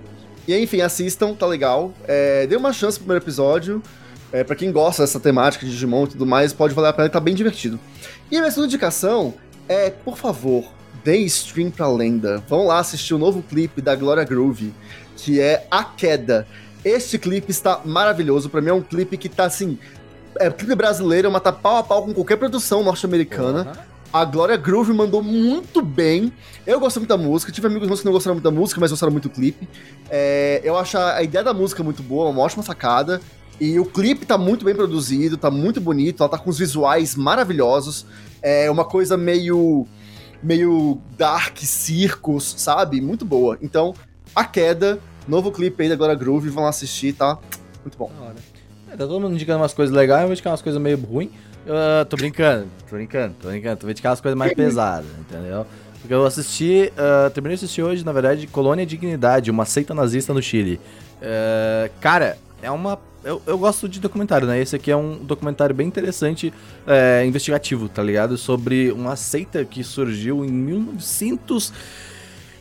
E aí, enfim, assistam, tá legal. É, Dê uma chance pro primeiro episódio. É, pra quem gosta dessa temática de Digimon e tudo mais, pode valer a pena, tá bem divertido. E a minha segunda indicação é, por favor, dê stream pra lenda. Vão lá assistir o novo clipe da Gloria Groove, que é A Queda. Este clipe está maravilhoso. Pra mim é um clipe que tá assim. É clipe brasileiro, mas tá pau a pau com qualquer produção norte-americana. Porra. A Gloria Groove mandou muito bem. Eu gosto muito da música. Tive amigos meus que não gostaram muito da música, mas gostaram muito do clipe. É, eu acho a a ideia da música muito boa, uma ótima sacada. E o clipe tá muito bem produzido, tá muito bonito, ela tá com os visuais maravilhosos. É uma coisa meio. meio dark, circos, sabe? Muito boa. Então, A Queda, novo clipe aí da Gloria Groove, vão lá assistir, tá? Muito bom. É, tá todo mundo indicando umas coisas legais, eu vou indicar umas coisas meio ruins. Eu ah, tô brincando, tô brincando, tô brincando. Tô indicar umas coisas mais pesadas, entendeu? Porque eu assisti, ah, terminei de assistir hoje, na verdade, Colônia Dignidade, uma seita nazista no Chile. Ah, cara, é uma. Eu, eu gosto de documentário, né? Esse aqui é um documentário bem interessante, é, investigativo, tá ligado? Sobre uma seita que surgiu em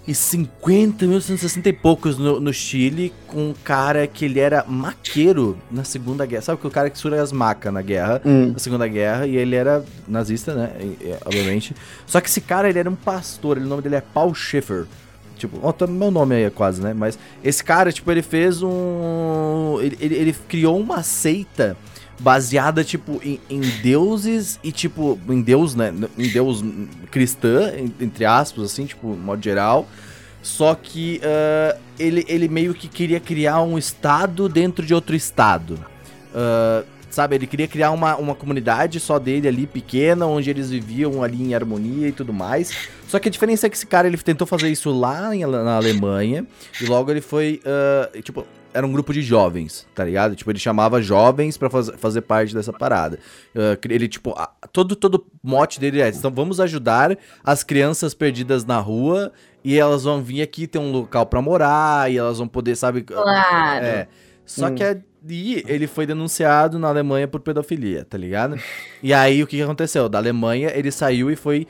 1950, 1960 e poucos no, no Chile, com um cara que ele era maqueiro na Segunda Guerra. Sabe que o cara que surge as macas na guerra, Hum. na Segunda Guerra, e ele era nazista, né? e- e, obviamente. Só que esse cara, ele era um pastor, ele- o nome dele é Paul Schiffer. Tipo, ó, tá meu nome aí quase, né? Mas esse cara, tipo, ele fez um. Ele, ele, ele criou uma seita baseada, tipo, em, em deuses e, tipo, em Deus, né? Em Deus cristã, en- entre aspas, assim, tipo, modo geral. Só que ah, ele, ele meio que queria criar um estado dentro de outro estado. Ah, sabe, ele queria criar uma, uma comunidade só dele ali, pequena, onde eles viviam ali em harmonia e tudo mais. Só que a diferença é que esse cara, ele tentou fazer isso lá em, na Alemanha, e logo ele foi, ah, tipo, era um grupo de jovens, tá ligado? Tipo, ele chamava jovens pra faz, fazer parte dessa parada. Ah, ele, tipo, a- todo, todo mote dele é, então vamos ajudar as crianças perdidas na rua, e elas vão vir aqui ter um local pra morar, e elas vão poder, sabe... Claro. É. Só Hum. que aí ele foi denunciado na Alemanha por pedofilia, tá ligado? E aí o que, que aconteceu? Da Alemanha ele saiu e foi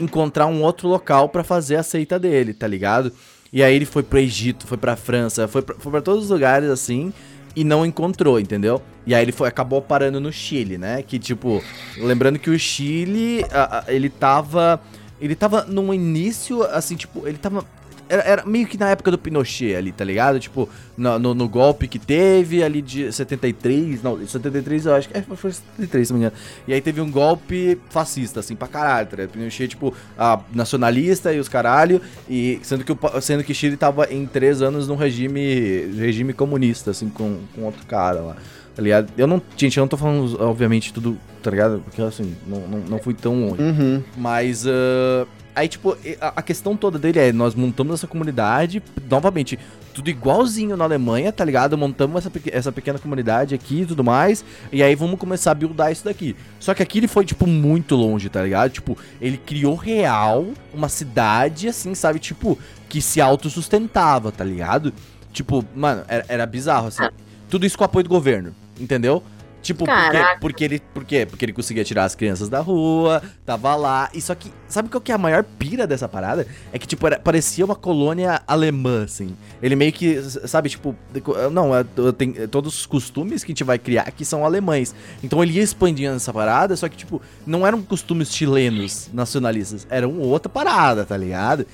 encontrar um outro local pra fazer a seita dele, tá ligado? E aí ele foi pro Egito, foi pra França, foi pra, foi pra todos os lugares assim e não encontrou, entendeu? E aí ele foi, acabou parando no Chile, né? Que tipo, lembrando que o Chile, a- a- ele tava ele tava num início assim, tipo, ele tava era, era meio que na época do Pinochet ali, tá ligado? Tipo, no, no, no golpe que teve ali de 73, não, 73 eu acho que é, foi 73, se não me engano. E aí teve um golpe fascista, assim, pra caralho, tá ligado? Pinochet, tipo, a, nacionalista e os caralho, e sendo que, o, sendo que Chile tava em três anos num regime, regime comunista, assim, com, com outro cara lá, tá ligado? Eu não, gente, eu não tô falando, obviamente, tudo, tá ligado? Porque, assim, não, não, não fui tão longe. Uhum. Mas ah, aí, tipo, a, questão toda dele é: nós montamos essa comunidade, novamente, tudo igualzinho na Alemanha, tá ligado? Montamos essa, peque- essa pequena comunidade aqui e tudo mais. E aí vamos começar a buildar isso daqui. Só que aqui ele foi, tipo, muito longe, tá ligado? Tipo, ele criou real uma cidade, assim, sabe? Tipo, que se autossustentava, tá ligado? Tipo, mano, era, era bizarro, assim. Tudo isso com apoio do governo, entendeu? Tipo, porque, Caraca. porque ele. Por quê? Porque ele conseguia tirar as crianças da rua, tava lá. E só que. Sabe qual que é a maior pira dessa parada? É que, tipo, era- parecia uma colônia alemã, assim. Ele meio que, sabe, tipo. Não, é- tem todos os costumes que a gente vai criar aqui são alemães. Então ele ia expandindo essa parada, só que, tipo, não eram costumes chilenos nacionalistas. Eram outra parada, tá ligado?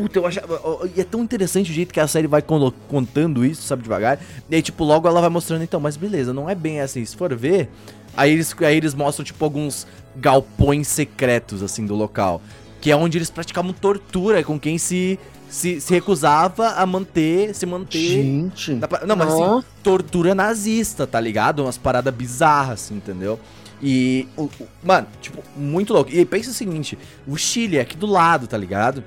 Puta, eu achava. E é tão interessante o jeito que a série vai contando isso, sabe, devagar. E aí, tipo, logo ela vai mostrando, então, mas beleza, não é bem assim. Se for ver, aí eles, aí eles mostram, tipo, alguns galpões secretos, assim, do local. Que é onde eles praticavam tortura com quem se, se, se recusava a manter, se manter. Gente. Não, mas assim, tortura nazista, tá ligado? Umas paradas bizarras, assim, entendeu? E, o- o- mano, tipo, muito louco. E aí pensa o seguinte: o Chile é aqui do lado, tá ligado?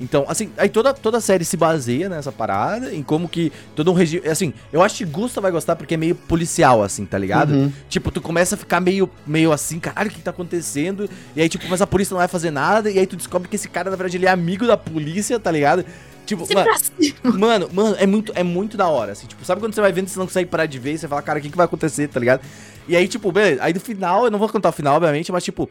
Então, assim, aí toda, toda a série se baseia nessa parada, em como que todo um regime. Assim, eu acho que Gusta vai gostar porque é meio policial, assim, tá ligado? Uhum. Tipo, tu começa a ficar meio, meio assim, caralho, o que tá acontecendo? E aí, tipo, mas a polícia não vai fazer nada, e aí tu descobre que esse cara, na verdade, ele é amigo da polícia, tá ligado? Tipo, Sempre mano, assim. mano, mano, é muito, é muito da hora, assim, tipo, sabe quando você vai vendo e você não consegue parar de ver, e você fala, cara, o que, que vai acontecer, tá ligado? E aí, tipo, beleza, aí no final, eu não vou contar o final, obviamente, mas, tipo,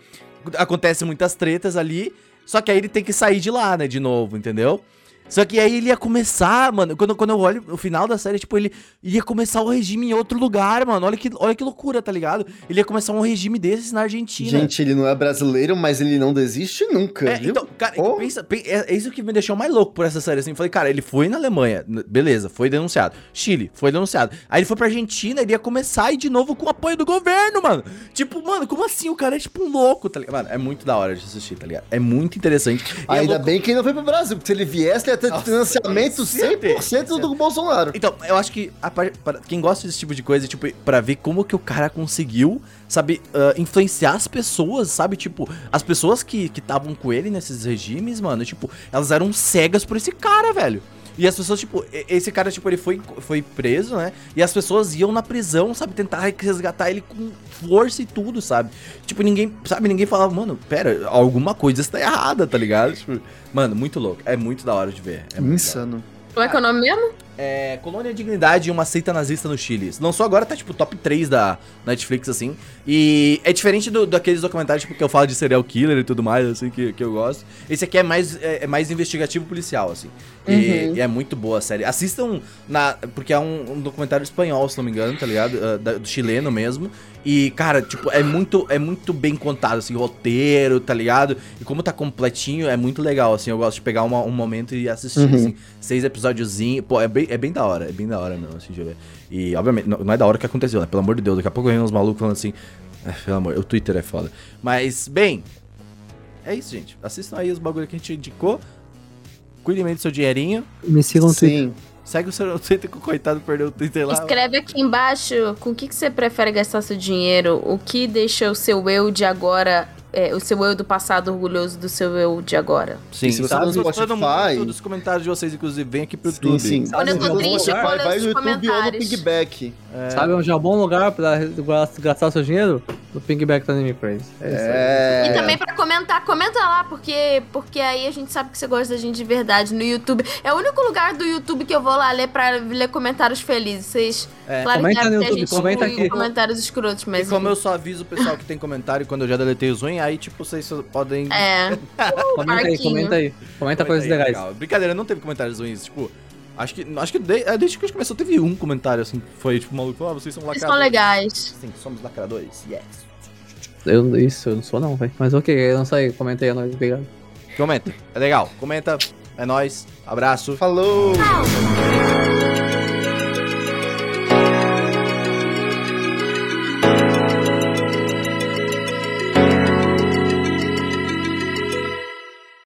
acontece muitas tretas ali, só que aí ele tem que sair de lá, né, de novo, entendeu? Só que aí ele ia começar, mano, quando, quando eu olho o final da série, tipo, ele ia começar o regime em outro lugar, mano, olha que, olha que loucura, tá ligado? Ele ia começar um regime desses na Argentina. Gente, ele não é brasileiro, mas ele não desiste nunca, É, viu? então, cara, Oh. pensa, pe- é, é isso que me deixou mais louco por essa série, assim. Falei, cara, ele foi na Alemanha, beleza, foi denunciado. Chile, foi denunciado. Aí ele foi pra Argentina, ele ia começar e de novo com o apoio do governo, mano. Tipo, mano, como assim? O cara é tipo um louco, tá ligado? Mano, é muito da hora de assistir, tá ligado? É muito interessante. É Ainda louco- bem que ele não foi pro Brasil, porque se ele viesse, ia ter Nossa, financiamento certeza, 100% do Bolsonaro. Então, eu acho que a para quem gosta desse tipo de coisa, tipo, pra ver como que o cara conseguiu, sabe, ah, influenciar as pessoas, sabe? Tipo, as pessoas que estavam com ele nesses regimes, mano, tipo, elas eram cegas por esse cara, velho. E as pessoas, tipo, esse cara, tipo, ele foi, foi preso, né? E as pessoas iam na prisão, sabe? Tentar resgatar ele com força e tudo, sabe? Tipo, ninguém, sabe? Ninguém falava, mano, pera, alguma coisa está errada, tá ligado? Tipo, mano, muito louco. É muito da hora de ver. É. Insano. Como é que é o nome mesmo? É, Colônia Dignidade e uma seita nazista no Chile. Lançou agora, tá tipo top 3 da Netflix, assim. E é diferente do, daqueles documentários tipo, que eu falo de serial killer e tudo mais, assim, que, que eu gosto. Esse aqui é mais, é, é mais investigativo policial, assim. E, Uhum. e é muito boa a série. Assistam na. Porque é um, um documentário espanhol, se não me engano, tá ligado? Ah, da- do chileno mesmo. E, cara, tipo, é muito, é muito bem contado, assim, roteiro, tá ligado? E como tá completinho, é muito legal, assim. Eu gosto de pegar uma- um momento e assistir, Uhum. assim, seis episódiozinhos. Pô, é bem, é bem da hora, é bem da hora mesmo, assim, de ver. E, obviamente, não, não é da hora o que aconteceu, né? Pelo amor de Deus, daqui a pouco vem uns malucos falando assim. "Ah, pelo amor, o Twitter é foda. Mas, bem, é isso, gente. Assistam aí os bagulho que a gente indicou. Cuidem bem do seu dinheirinho. Me sigam no Twitter. Sim. Segue o seu Twitter que o coitado perdeu o Twitter lá. Escreve aqui embaixo com o que, que você prefere gastar seu dinheiro, o que deixa o seu eu de agora, é, o seu eu do passado orgulhoso do seu eu de agora. Sim, E se você tá no Spotify- muito dos comentários de vocês, inclusive, vem aqui pro Sim, YouTube. sim. Quando eu tô triste, quando vai os no YouTube ou no comentários. Pigback. Sabe onde é um bom lugar pra gastar seu dinheiro? No Pingback da Anime Crazy. É. É. E também pra comentar, comenta lá, porque, porque aí a gente sabe que você gosta da gente de verdade no YouTube. É o único lugar do YouTube que eu vou lá ler pra ler comentários felizes. Vocês. É. claro Comenta que no ter YouTube, gente comenta com aqui. comentários escrotos, mas. E como eu só aviso o pessoal que tem comentário quando eu já deletei os ruins, aí, tipo, vocês podem. É. Comenta aí, comenta aí. Comenta coisas aí, legais. legal. Brincadeira, não teve comentários ruins. Tipo, acho que, acho que de- é, desde que a gente começou teve um comentário assim que foi, tipo, maluco, ah, vocês são Vocês lacradores. são legais. Sim, somos lacradores. Yes. Eu, isso, eu não sou não, velho. Mas ok, eu não sei, comenta aí, é nóis, obrigado. Comenta. É legal. Comenta. É nóis. Abraço. Falou! Tchau.